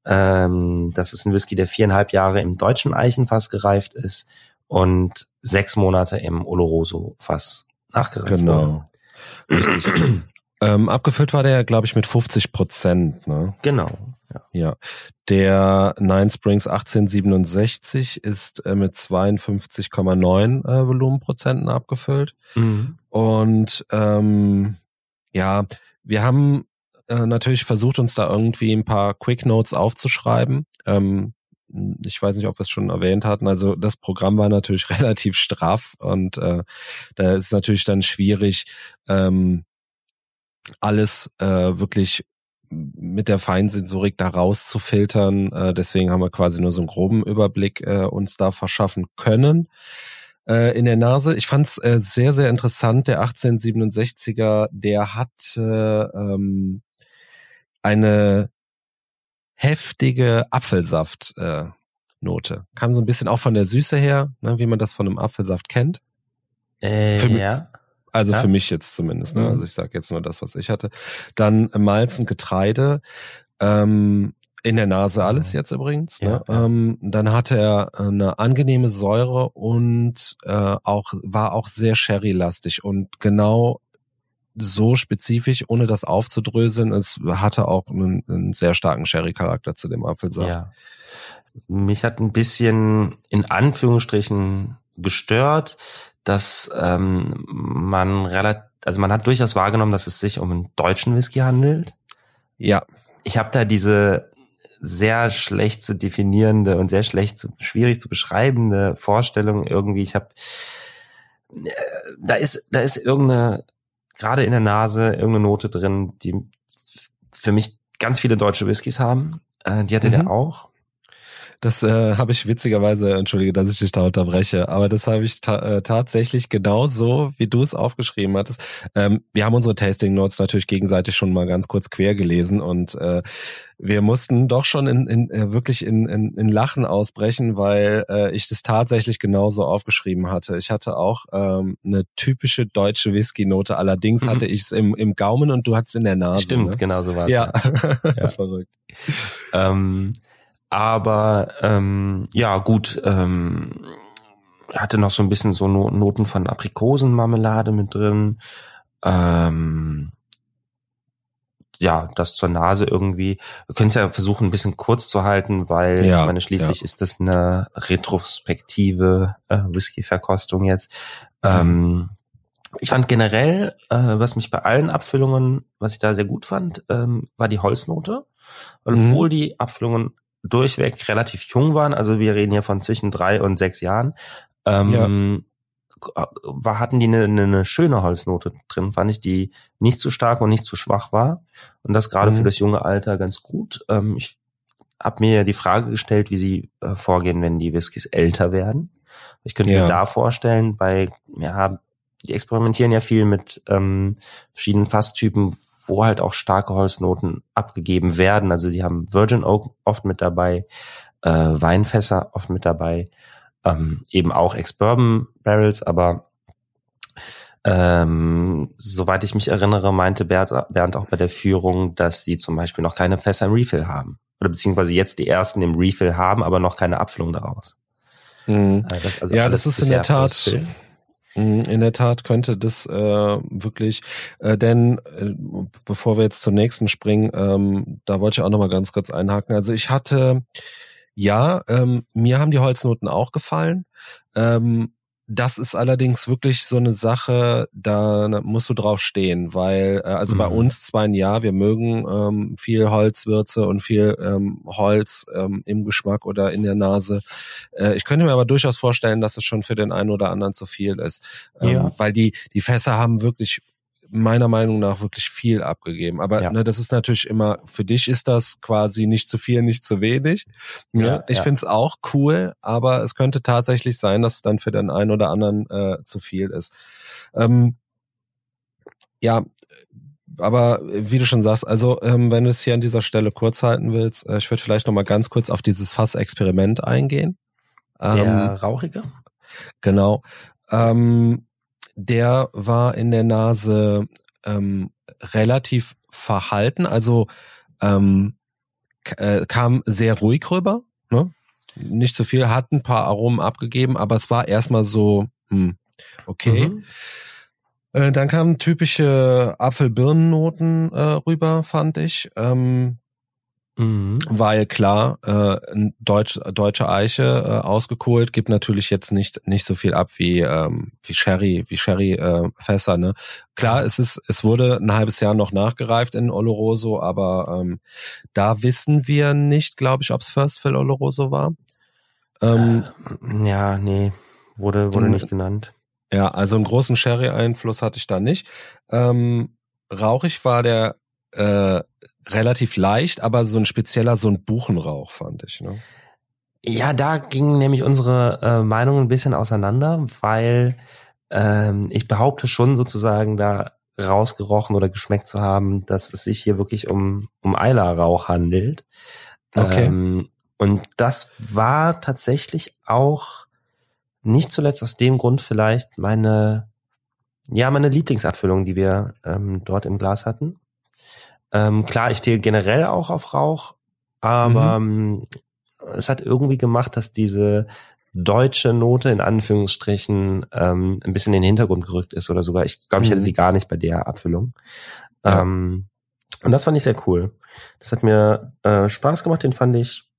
Speaker 3: Ähm, das ist ein Whisky, der viereinhalb Jahre im deutschen Eichenfass gereift ist und sechs Monate im Oloroso-Fass nachgereift wurde.
Speaker 2: genau richtig ähm, abgefüllt war der glaube ich mit 50 Prozent ne
Speaker 3: Genau. Ja.
Speaker 2: Ja, der Nine Springs 1867 ist äh, mit 52,9 äh, Volumenprozenten abgefüllt.
Speaker 3: Mhm.
Speaker 2: Und ähm, ja, wir haben äh, natürlich versucht, uns da irgendwie ein paar Quick Notes aufzuschreiben. Ähm, ich weiß nicht, ob wir es schon erwähnt hatten. Also das Programm war natürlich <laughs> relativ straff und äh, da ist natürlich dann schwierig, ähm, alles äh, wirklich mit der Feinsensorik da rauszufiltern. Äh, deswegen haben wir quasi nur so einen groben Überblick äh, uns da verschaffen können äh, in der Nase. Ich fand es äh, sehr, sehr interessant. Der 1867er, der hat äh, ähm, eine heftige Apfelsaft äh, Note. Kam so ein bisschen auch von der Süße her, ne, wie man das von einem Apfelsaft kennt.
Speaker 3: Äh,
Speaker 2: Für mich-
Speaker 3: ja.
Speaker 2: Also
Speaker 3: Ja.
Speaker 2: für mich jetzt zumindest. Ne?
Speaker 3: Mhm.
Speaker 2: Also ich sage jetzt nur das, was ich hatte. Dann Malz und Getreide. Ähm, in der Nase alles jetzt übrigens. Ne?
Speaker 3: Ja, ja.
Speaker 2: Ähm, dann hatte er eine angenehme Säure und äh, auch war auch sehr sherry-lastig und genau so spezifisch, ohne das aufzudröseln. Es hatte auch einen, einen sehr starken Sherry-Charakter zu dem Apfelsaft. Ja.
Speaker 3: Mich hat ein bisschen in Anführungsstrichen gestört, dass ähm, man relativ, also man hat durchaus wahrgenommen, dass es sich um einen deutschen Whisky handelt.
Speaker 2: Ja.
Speaker 3: Ich habe da diese sehr schlecht zu definierende und sehr schlecht zu, schwierig zu beschreibende Vorstellung irgendwie. Ich habe äh, da ist da ist irgendeine gerade in der Nase irgendeine Note drin, die für mich ganz viele deutsche Whiskys haben. Äh, die hatte mhm. der auch.
Speaker 2: Das äh, habe ich witzigerweise, entschuldige, dass ich dich da unterbreche, aber das habe ich ta äh, tatsächlich genau so, wie du es aufgeschrieben hattest. Ähm, wir haben unsere Tasting Notes natürlich gegenseitig schon mal ganz kurz quer gelesen und äh, wir mussten doch schon in, in äh, wirklich in, in, in Lachen ausbrechen, weil äh, ich das tatsächlich genauso aufgeschrieben hatte. Ich hatte auch ähm, eine typische deutsche Whisky-Note, allerdings mhm. hatte ich es im, im Gaumen und du hattest in der Nase.
Speaker 3: Stimmt, ne? genau so war es.
Speaker 2: Ja, ja. <laughs> verrückt.
Speaker 3: Ähm, aber ähm, ja, gut, ähm, hatte noch so ein bisschen so Noten von Aprikosenmarmelade mit drin. Ähm, ja, das zur Nase irgendwie. Wir können es ja versuchen, ein bisschen kurz zu halten, weil ja, ich meine, schließlich ja. ist das eine retrospektive äh, Whisky-Verkostung jetzt. Mhm. Ähm, ich fand generell, äh, was mich bei allen Abfüllungen, was ich da sehr gut fand, ähm, war die Holznote. Weil mhm. obwohl die Abfüllungen durchweg relativ jung waren, also wir reden hier von zwischen drei und sechs Jahren, ähm, ja. war, hatten die eine, eine schöne Holznote drin, fand ich, die nicht zu stark und nicht zu schwach war. Und das gerade mhm. für das junge Alter ganz gut. Ähm, ich habe mir ja die Frage gestellt, wie sie äh, vorgehen, wenn die Whiskys älter werden. Ich könnte ja. mir da vorstellen, bei, ja, die experimentieren ja viel mit ähm, verschiedenen Fasstypen, wo halt auch starke Holznoten abgegeben werden. Also die haben Virgin Oak oft mit dabei, äh, Weinfässer oft mit dabei, ähm, eben auch Ex-Bourbon Barrels, aber ähm, soweit ich mich erinnere, meinte Bernd, Bernd auch bei der Führung, dass sie zum Beispiel noch keine Fässer im Refill haben. Oder beziehungsweise jetzt die ersten im Refill haben, aber noch keine Abfüllung daraus.
Speaker 2: Mhm. Äh, das, also ja, das ist in der Tat. Frisch. Mhm, in der Tat könnte das äh, wirklich, äh, denn äh, bevor wir jetzt zum nächsten springen, ähm, da wollte ich auch noch mal ganz kurz einhaken. Also ich hatte, ja, ähm, mir haben die Holznoten auch gefallen. Ähm, das ist allerdings wirklich so eine Sache, da musst du drauf stehen, weil, äh, also mhm. bei uns zwar ein Jahr, wir mögen ähm, viel Holzwürze und viel ähm, Holz ähm, im Geschmack oder in der Nase. Äh, ich könnte mir aber durchaus vorstellen, dass es schon für den einen oder anderen zu viel ist. Ähm, ja. Weil die, die Fässer haben wirklich meiner Meinung nach wirklich viel abgegeben. Aber ja. ne, das ist natürlich immer, für dich ist das quasi nicht zu viel, nicht zu wenig. Ne? Ja, ich ja. finde es auch cool, aber es könnte tatsächlich sein, dass es dann für den einen oder anderen äh, zu viel ist. Ähm, ja, aber wie du schon sagst, also ähm, wenn du es hier an dieser Stelle kurz halten willst, äh, ich würde vielleicht noch mal ganz kurz auf dieses Fass-Experiment eingehen.
Speaker 3: Ähm, Der rauchige?
Speaker 2: Genau. Ähm, der war in der Nase ähm, relativ verhalten, also ähm, äh, kam sehr ruhig rüber, ne? Nicht zu viel, hat ein paar Aromen abgegeben, aber es war erstmal so, hm, okay. Mhm. Äh, dann kamen typische Apfel-Birnen-Noten äh, rüber, fand ich. Ähm, Mhm. Weil klar, äh, Deutsch, deutsche Eiche äh, ausgekohlt gibt natürlich jetzt nicht nicht so viel ab wie ähm, wie Sherry wie Sherry äh, Fässer. Ne? Klar, es ist es wurde ein halbes Jahr noch nachgereift in Oloroso, aber ähm, da wissen wir nicht, glaube ich, ob es First Fill Oloroso war.
Speaker 3: Ähm, äh, ja, nee, wurde wurde nicht genannt.
Speaker 2: Ja, also einen großen Sherry-Einfluss hatte ich da nicht. Ähm, rauchig war der äh, relativ leicht, aber so ein spezieller, so ein Buchenrauch fand ich. Ne?
Speaker 3: Ja, da gingen nämlich unsere äh, Meinungen ein bisschen auseinander, weil ähm, ich behaupte schon sozusagen da rausgerochen oder geschmeckt zu haben, dass es sich hier wirklich um, um Eilerrauch handelt. Okay. Ähm, und das war tatsächlich auch nicht zuletzt aus dem Grund vielleicht meine, ja, meine Lieblingsabfüllung, die wir ähm, dort im Glas hatten. Ähm, klar, ich stehe generell auch auf Rauch, aber mhm. Ähm, es hat irgendwie gemacht, dass diese deutsche Note in Anführungsstrichen ähm, ein bisschen in den Hintergrund gerückt ist oder sogar, ich glaube, ich hätte mhm. sie gar nicht bei der Abfüllung. Ja. Ähm, und das fand ich sehr cool. Das hat mir äh, Spaß gemacht, den fand ich,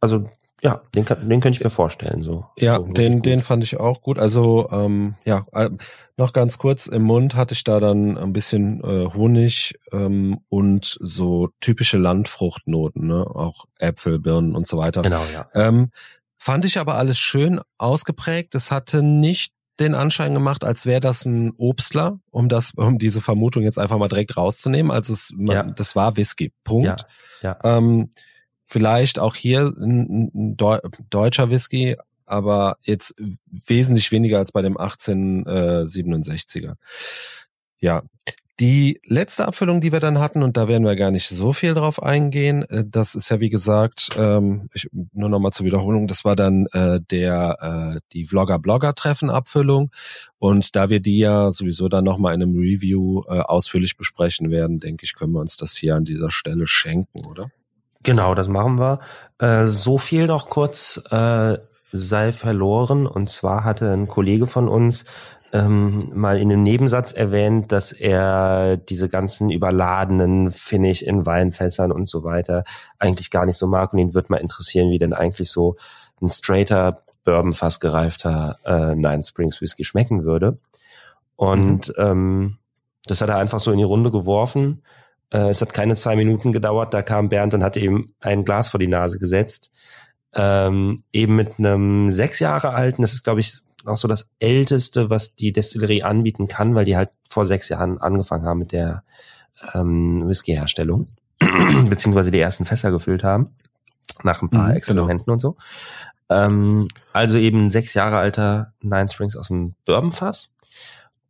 Speaker 3: also ja, den, kann, den könnte ich mir vorstellen. So.
Speaker 2: Ja,
Speaker 3: so
Speaker 2: den, den fand ich auch gut. Also ähm, ja, äh, noch ganz kurz im Mund hatte ich da dann ein bisschen äh, Honig ähm, und so typische Landfruchtnoten, ne? auch Äpfel, Birnen und so weiter.
Speaker 3: Genau, ja.
Speaker 2: Ähm, fand ich aber alles schön ausgeprägt. Es hatte nicht den Anschein gemacht, als wäre das ein Obstler, um das, um diese Vermutung jetzt einfach mal direkt rauszunehmen. Also es, ja. das war Whisky. Punkt. Ja. ja. Ähm, vielleicht auch hier ein, ein deutscher Whisky, aber jetzt wesentlich weniger als bei dem 1867er. Ja, die letzte Abfüllung, die wir dann hatten, und da werden wir gar nicht so viel drauf eingehen, äh, das ist ja wie gesagt, ähm, ich, nur nochmal zur Wiederholung, das war dann äh, der äh, die Vlogger-Blogger-Treffen-Abfüllung. Und da wir die ja sowieso dann nochmal in einem Review äh, ausführlich besprechen werden, denke ich, können wir uns das hier an dieser Stelle schenken, oder?
Speaker 3: Genau, das machen wir. Äh, so viel noch kurz äh, sei verloren. Und zwar hatte ein Kollege von uns ähm, mal in einem Nebensatz erwähnt, dass er diese ganzen überladenen Finish in Weinfässern und so weiter eigentlich gar nicht so mag. Und ihn wird mal interessieren, wie denn eigentlich so ein straighter Bourbon fast gereifter äh, Nine Springs Whisky schmecken würde. Und mhm. ähm, das hat er einfach so in die Runde geworfen. Äh, es hat keine zwei Minuten gedauert, da kam Bernd und hat ihm ein Glas vor die Nase gesetzt. Ähm, eben mit einem sechs Jahre alten, das ist glaube ich auch so das älteste, was die Destillerie anbieten kann, weil die halt vor sechs Jahren angefangen haben mit der ähm, Whisky-Herstellung, <clears throat> beziehungsweise die ersten Fässer gefüllt haben, nach ein paar mhm. Experimenten genau. und so. Ähm, also eben sechs Jahre alter Nine Springs aus dem Bourbonfass.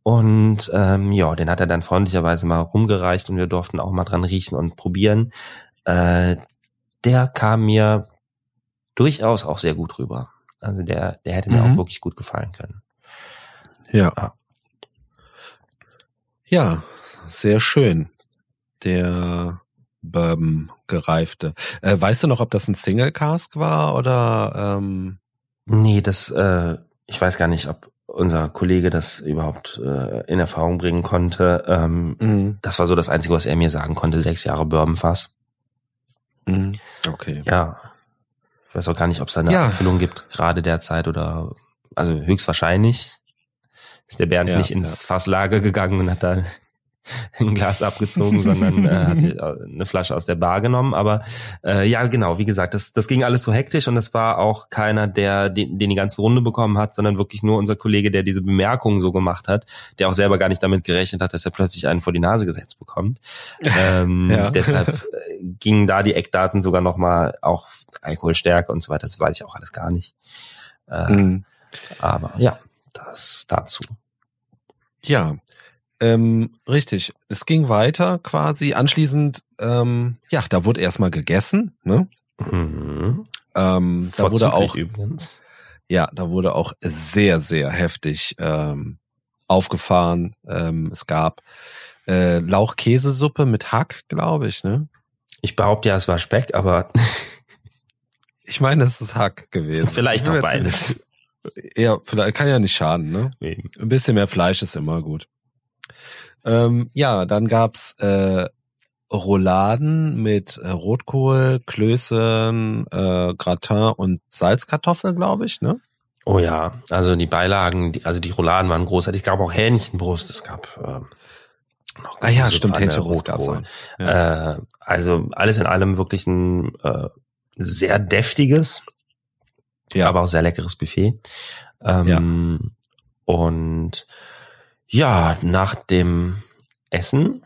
Speaker 3: Und ähm, ja, den hat er dann freundlicherweise mal rumgereicht und wir durften auch mal dran riechen und probieren. Äh, der kam mir durchaus auch sehr gut rüber. Also der, der hätte mir mhm. auch wirklich gut gefallen können.
Speaker 2: Ja. ja. Ja, sehr schön. Der Bourbon gereifte. Äh, weißt du noch, ob das ein Single Cask war oder? Ähm
Speaker 3: nee, das. Äh, ich weiß gar nicht, ob unser Kollege das überhaupt äh, in Erfahrung bringen konnte. Ähm, mhm. Das war so das Einzige, was er mir sagen konnte. Sechs Jahre Bourbonfass.
Speaker 2: Mhm. Okay.
Speaker 3: Ja, weiß auch gar nicht, ob es eine ja. Erfüllung gibt, gerade derzeit oder also höchstwahrscheinlich ist der Bernd ja, nicht ins ja. Fasslager gegangen und hat da <laughs> ein Glas abgezogen, sondern äh, hat sich eine Flasche aus der Bar genommen. Aber äh, ja, genau, wie gesagt, das, das ging alles so hektisch und das war auch keiner, der den, den die ganze Runde bekommen hat, sondern wirklich nur unser Kollege, der diese Bemerkungen so gemacht hat, der auch selber gar nicht damit gerechnet hat, dass er plötzlich einen vor die Nase gesetzt bekommt. Ähm, <laughs> ja. Deshalb äh, gingen da die Eckdaten sogar nochmal auch Alkoholstärke und so weiter, das weiß ich auch alles gar nicht. Äh, mhm. Aber ja, das dazu.
Speaker 2: Ja, ähm, richtig. Es ging weiter quasi. Anschließend, ähm, ja, da wurde erstmal gegessen. Ne? Mhm. Ähm, da wurde auch übrigens. Ja, da wurde auch sehr, sehr heftig ähm, aufgefahren. Ähm, es gab äh, Lauchkäsesuppe mit Hack, glaube ich. Ne?
Speaker 3: Ich behaupte ja, es war Speck, aber <laughs>
Speaker 2: ich meine, es ist Hack gewesen.
Speaker 3: Vielleicht auch beides.
Speaker 2: Ja, vielleicht kann ja nicht schaden, ne? Eben. Ein bisschen mehr Fleisch ist immer gut. Ähm, ja, dann gab's äh, Rouladen mit äh, Rotkohl, Klößen, äh, Gratin und Salzkartoffel, glaube ich, ne?
Speaker 3: Oh ja, also die Beilagen, die, also die Rouladen waren großartig. Es gab auch Hähnchenbrust, es gab ähm,
Speaker 2: noch ah ja, stimmt, Hähnchenbrust gab's auch.
Speaker 3: Ja. Äh, also alles in allem wirklich ein äh, sehr deftiges, ja. aber auch sehr leckeres Buffet. Ähm, ja. Und ja, nach dem Essen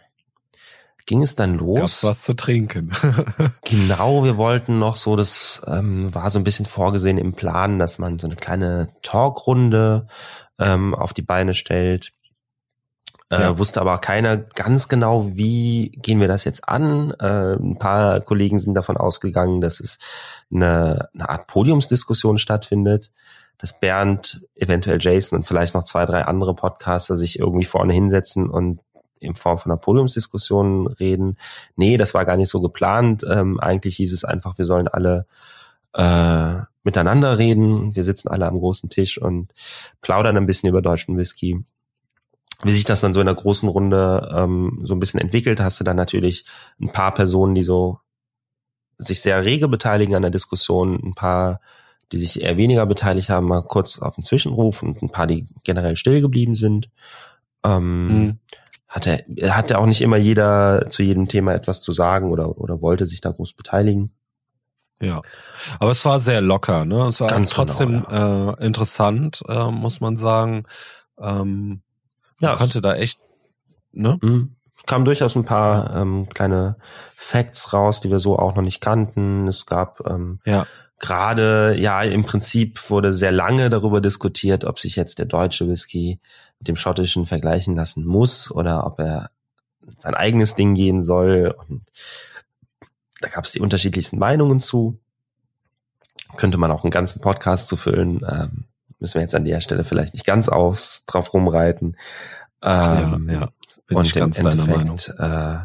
Speaker 3: ging es dann los.
Speaker 2: Gab's was zu trinken. <laughs>
Speaker 3: genau, wir wollten noch so, das ähm, war so ein bisschen vorgesehen im Plan, dass man so eine kleine Talkrunde ähm, auf die Beine stellt. Äh, ja. Wusste aber keiner ganz genau, wie gehen wir das jetzt an. Äh, ein paar Kollegen sind davon ausgegangen, dass es eine, eine Art Podiumsdiskussion stattfindet dass Bernd, eventuell Jason und vielleicht noch zwei, drei andere Podcaster sich irgendwie vorne hinsetzen und in Form von einer Podiumsdiskussion reden. Nee, das war gar nicht so geplant. Ähm, eigentlich hieß es einfach, wir sollen alle äh, miteinander reden. Wir sitzen alle am großen Tisch und plaudern ein bisschen über deutschen Whisky. Wie sich das dann so in der großen Runde ähm, so ein bisschen entwickelt, hast du dann natürlich ein paar Personen, die so sich sehr rege beteiligen an der Diskussion, ein paar, die sich eher weniger beteiligt haben, mal kurz auf den Zwischenruf und ein paar, die generell still geblieben sind. Ähm, mhm. hatte, hatte auch nicht immer jeder zu jedem Thema etwas zu sagen oder, oder wollte sich da groß beteiligen.
Speaker 2: Ja, aber es war sehr locker, ne? Es war Ganz trotzdem genau, ja. äh, interessant, äh, muss man sagen. Ähm, ja, man konnte da echt,
Speaker 3: ne? Mhm. Kam durchaus ein paar ähm, kleine Facts raus, die wir so auch noch nicht kannten. Es gab ähm, ja. Gerade, ja, im Prinzip wurde sehr lange darüber diskutiert, ob sich jetzt der deutsche Whisky mit dem schottischen vergleichen lassen muss oder ob er sein eigenes Ding gehen soll. Und da gab es die unterschiedlichsten Meinungen zu. Könnte man auch einen ganzen Podcast zu füllen. Ähm, müssen wir jetzt an der Stelle vielleicht nicht ganz aus drauf rumreiten. Ähm, ja, ja. Bin und im Endeffekt, äh,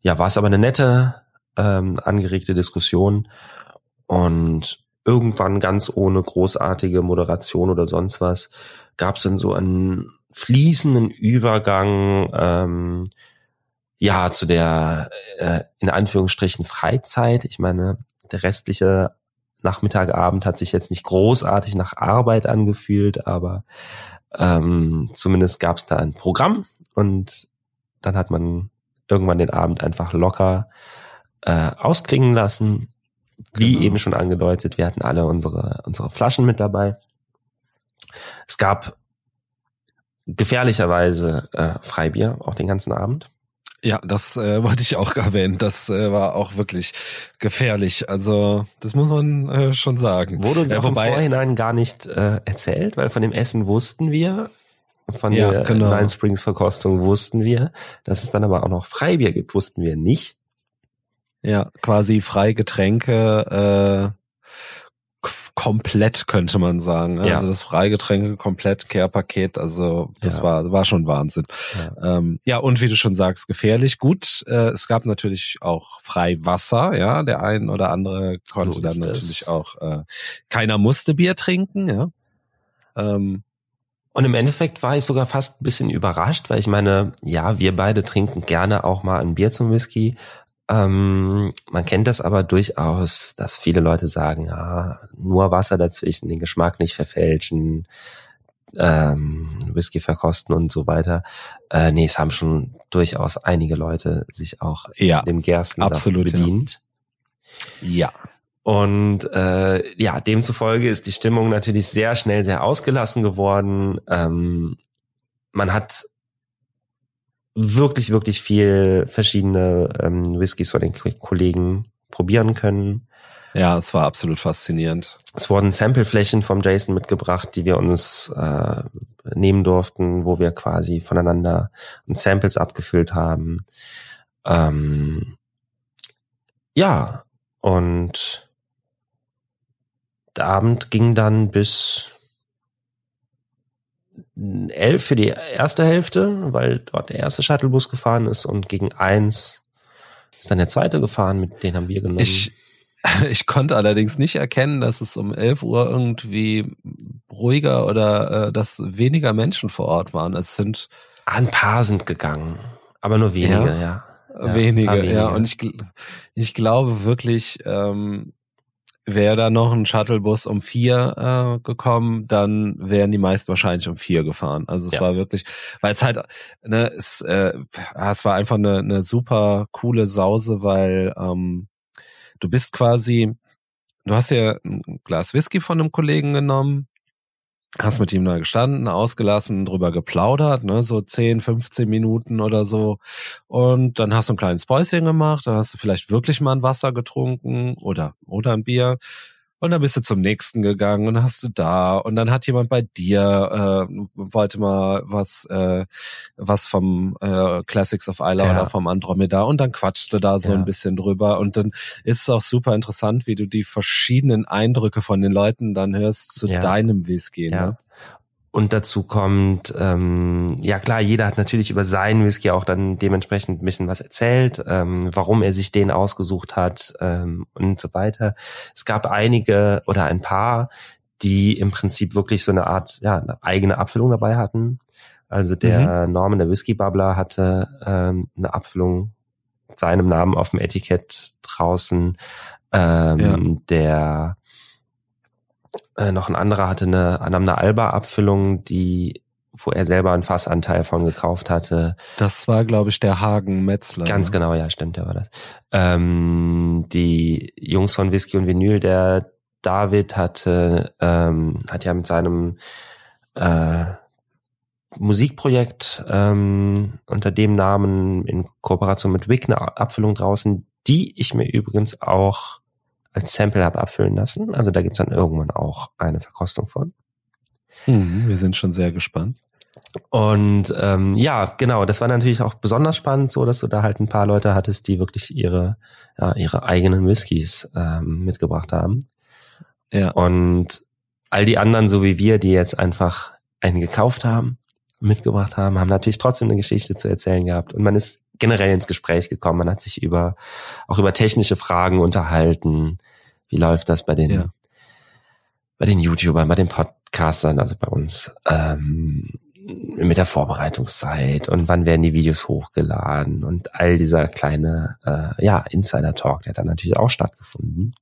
Speaker 3: ja, war es aber eine nette, ähm, angeregte Diskussion und irgendwann ganz ohne großartige Moderation oder sonst was gab es dann so einen fließenden Übergang ähm, ja, zu der äh, in Anführungsstrichen Freizeit. Ich meine, der restliche Nachmittag, Abend hat sich jetzt nicht großartig nach Arbeit angefühlt, aber ähm, zumindest gab es da ein Programm und dann hat man irgendwann den Abend einfach locker äh, ausklingen lassen. Wie genau. eben schon angedeutet, wir hatten alle unsere, unsere Flaschen mit dabei. Es gab gefährlicherweise äh, Freibier auch den ganzen Abend.
Speaker 2: Ja, das äh, <laughs> wollte ich auch erwähnen. Das äh, war auch wirklich gefährlich. Also das muss man äh, schon sagen.
Speaker 3: Wurde uns ja, auch im Vorhinein gar nicht äh, erzählt, weil von dem Essen wussten wir, von ja, der genau. Nine Springs Verkostung wussten wir, dass es dann aber auch noch Freibier gibt, wussten wir nicht.
Speaker 2: Ja, quasi Freigetränke, äh, komplett, könnte man sagen. Ne? Ja. Also das Freigetränke komplett, Care-Paket, also das ja. war, war schon Wahnsinn. Ja. Ähm, ja, und wie du schon sagst, gefährlich. Gut, äh, es gab natürlich auch Freiwasser, ja. Der ein oder andere konnte so dann natürlich das. auch, äh, keiner musste Bier trinken, ja. Ähm,
Speaker 3: und im Endeffekt war ich sogar fast ein bisschen überrascht, weil ich meine, ja, wir beide trinken gerne auch mal ein Bier zum Whisky, ähm, man kennt das aber durchaus, dass viele Leute sagen, ja, nur Wasser dazwischen, den Geschmack nicht verfälschen, ähm, Whisky verkosten und so weiter. Äh, nee, es haben schon durchaus einige Leute sich auch ja, dem Gerstensaft absolut, bedient.
Speaker 2: Ja. ja.
Speaker 3: Und äh, ja, demzufolge ist die Stimmung natürlich sehr schnell sehr ausgelassen geworden. Ähm, man hat wirklich, wirklich viel verschiedene ähm, Whiskys von den Kollegen probieren können.
Speaker 2: Ja, es war absolut faszinierend.
Speaker 3: Es wurden Sampleflächen vom Jason mitgebracht, die wir uns äh, nehmen durften, wo wir quasi voneinander Samples abgefüllt haben. Ähm, ja, und der Abend ging dann bis elf für die erste Hälfte, weil dort der erste Shuttlebus gefahren ist und gegen eins ist dann der zweite gefahren, mit denen haben wir genommen.
Speaker 2: Ich, <laughs> ich konnte allerdings nicht erkennen, dass es um elf Uhr irgendwie ruhiger oder äh, dass weniger Menschen vor Ort waren. Es sind
Speaker 3: ein paar sind gegangen, aber nur wenige, ja. ja.
Speaker 2: ja wenige, wenige, ja. Und ich, ich glaube wirklich, ähm, wäre da noch ein Shuttlebus um vier äh, gekommen, dann wären die meisten wahrscheinlich um vier gefahren. Also es ja. war wirklich, weil es halt, ne, es, äh, es war einfach eine, eine super coole Sause, weil ähm, du bist quasi, du hast ja ein Glas Whisky von einem Kollegen genommen, hast mit ihm da gestanden, ausgelassen, drüber geplaudert, ne, so 10, 15 Minuten oder so. Und dann hast du ein kleines Päuschen gemacht, dann hast du vielleicht wirklich mal ein Wasser getrunken oder, oder ein Bier. Und dann bist du zum nächsten gegangen und hast du da und dann hat jemand bei dir äh, wollte mal was äh, was vom äh, Classics of Isla ja. oder vom Andromeda und dann quatschte da so ja. ein bisschen drüber und dann ist es auch super interessant, wie du die verschiedenen Eindrücke von den Leuten dann hörst zu ja. deinem Whisky. Ne?
Speaker 3: Und dazu kommt, ähm, ja klar, jeder hat natürlich über seinen Whisky auch dann dementsprechend ein bisschen was erzählt, ähm, warum er sich den ausgesucht hat ähm, und so weiter. Es gab einige oder ein paar, die im Prinzip wirklich so eine Art, ja, eine eigene Abfüllung dabei hatten. Also der mhm. Norman, der Whisky Bubbler, hatte ähm, eine Abfüllung seinem Namen auf dem Etikett draußen. Ähm, ja. Der äh, noch ein anderer hatte eine Anamna Alba Abfüllung, die wo er selber einen Fassanteil von gekauft hatte.
Speaker 2: Das war, glaube ich, der Hagen Metzler.
Speaker 3: Ganz ne? genau, ja, stimmt, der war das. Ähm, die Jungs von Whisky und Vinyl, der David hatte, ähm, hat ja mit seinem äh, Musikprojekt ähm, unter dem Namen in Kooperation mit Wick eine Abfüllung draußen, die ich mir übrigens auch als Sample habe abfüllen lassen. Also da gibt's dann irgendwann auch eine Verkostung von.
Speaker 2: Mhm, wir sind schon sehr gespannt.
Speaker 3: Und ähm, ja, genau, das war natürlich auch besonders spannend, so dass du da halt ein paar Leute hattest, die wirklich ihre, ja, ihre eigenen Whiskys ähm, mitgebracht haben. Ja. Und all die anderen, so wie wir, die jetzt einfach einen gekauft haben, mitgebracht haben, haben natürlich trotzdem eine Geschichte zu erzählen gehabt. Und man ist generell ins Gespräch gekommen. Man hat sich über, auch über technische Fragen unterhalten. Wie läuft das bei den, ja. bei den YouTubern, bei den Podcastern, also bei uns, ähm, mit der Vorbereitungszeit und wann werden die Videos hochgeladen und all dieser kleine, äh, ja, Insider-Talk, der hat dann natürlich auch stattgefunden.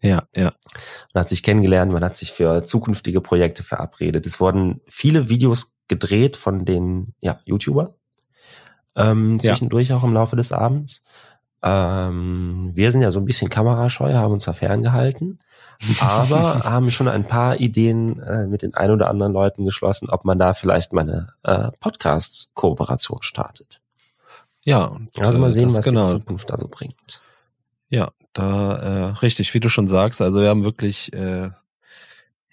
Speaker 2: Ja, ja.
Speaker 3: Man hat sich kennengelernt, man hat sich für zukünftige Projekte verabredet. Es wurden viele Videos gedreht von den ja, YouTuber. Ähm, zwischendurch ja. auch im Laufe des Abends. Ähm, wir sind ja so ein bisschen kamerascheu, haben uns da ferngehalten, <laughs> aber haben schon ein paar Ideen äh, mit den ein oder anderen Leuten geschlossen, ob man da vielleicht mal eine äh, Podcast-Kooperation startet.
Speaker 2: Ja, und,
Speaker 3: also mal äh, sehen, was genau. die Zukunft da so bringt.
Speaker 2: Ja, da äh, richtig, wie du schon sagst, also wir haben wirklich äh,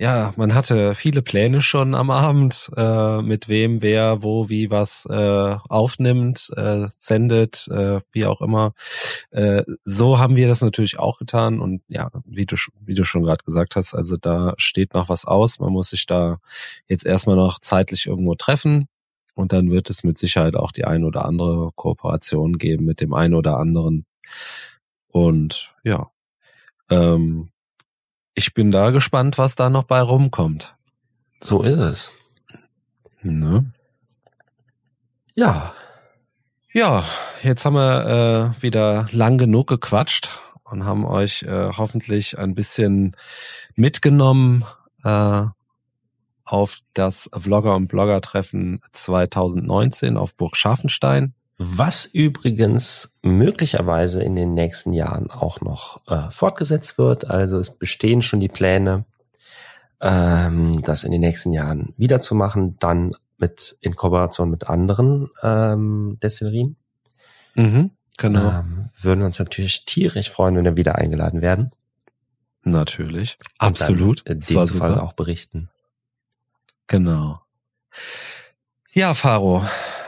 Speaker 2: ja, man hatte viele Pläne schon am Abend, äh, mit wem, wer, wo, wie, was äh, aufnimmt, äh, sendet, äh, wie auch immer. Äh, so haben wir das natürlich auch getan und ja, wie du, wie du schon gerade gesagt hast, also da steht noch was aus. Man muss sich da jetzt erstmal noch zeitlich irgendwo treffen und dann wird es mit Sicherheit auch die ein oder andere Kooperation geben mit dem einen oder anderen. Und ja, ähm, ich bin da gespannt, was da noch bei rumkommt.
Speaker 3: So ist es.
Speaker 2: Ne? Ja. Ja, jetzt haben wir äh, wieder lang genug gequatscht und haben euch äh, hoffentlich ein bisschen mitgenommen äh, auf das Vlogger und Blogger Treffen 2019 auf Burg Scharfenstein
Speaker 3: was übrigens möglicherweise in den nächsten Jahren auch noch äh, fortgesetzt wird. Also es bestehen schon die Pläne, ähm, das in den nächsten Jahren wiederzumachen, dann mit in Kooperation mit anderen ähm, Destillerien.
Speaker 2: Mhm, genau. Ähm,
Speaker 3: würden uns natürlich tierisch freuen, wenn wir wieder eingeladen werden.
Speaker 2: Natürlich, absolut.
Speaker 3: Dann, äh, demzufolge auch berichten.
Speaker 2: Genau. Ja, Faro.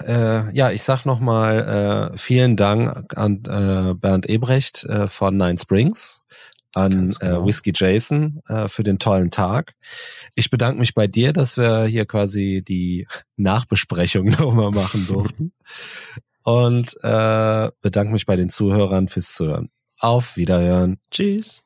Speaker 2: Äh, ja, ich sag nochmal äh, vielen Dank an äh, Bernd Ebrecht äh, von Nine Springs, an äh, genau. äh, Whiskey Jason äh, für den tollen Tag. Ich bedanke mich bei dir, dass wir hier quasi die Nachbesprechung <laughs> nochmal machen durften. Und äh, bedanke mich bei den Zuhörern fürs Zuhören. Auf Wiederhören.
Speaker 3: Tschüss.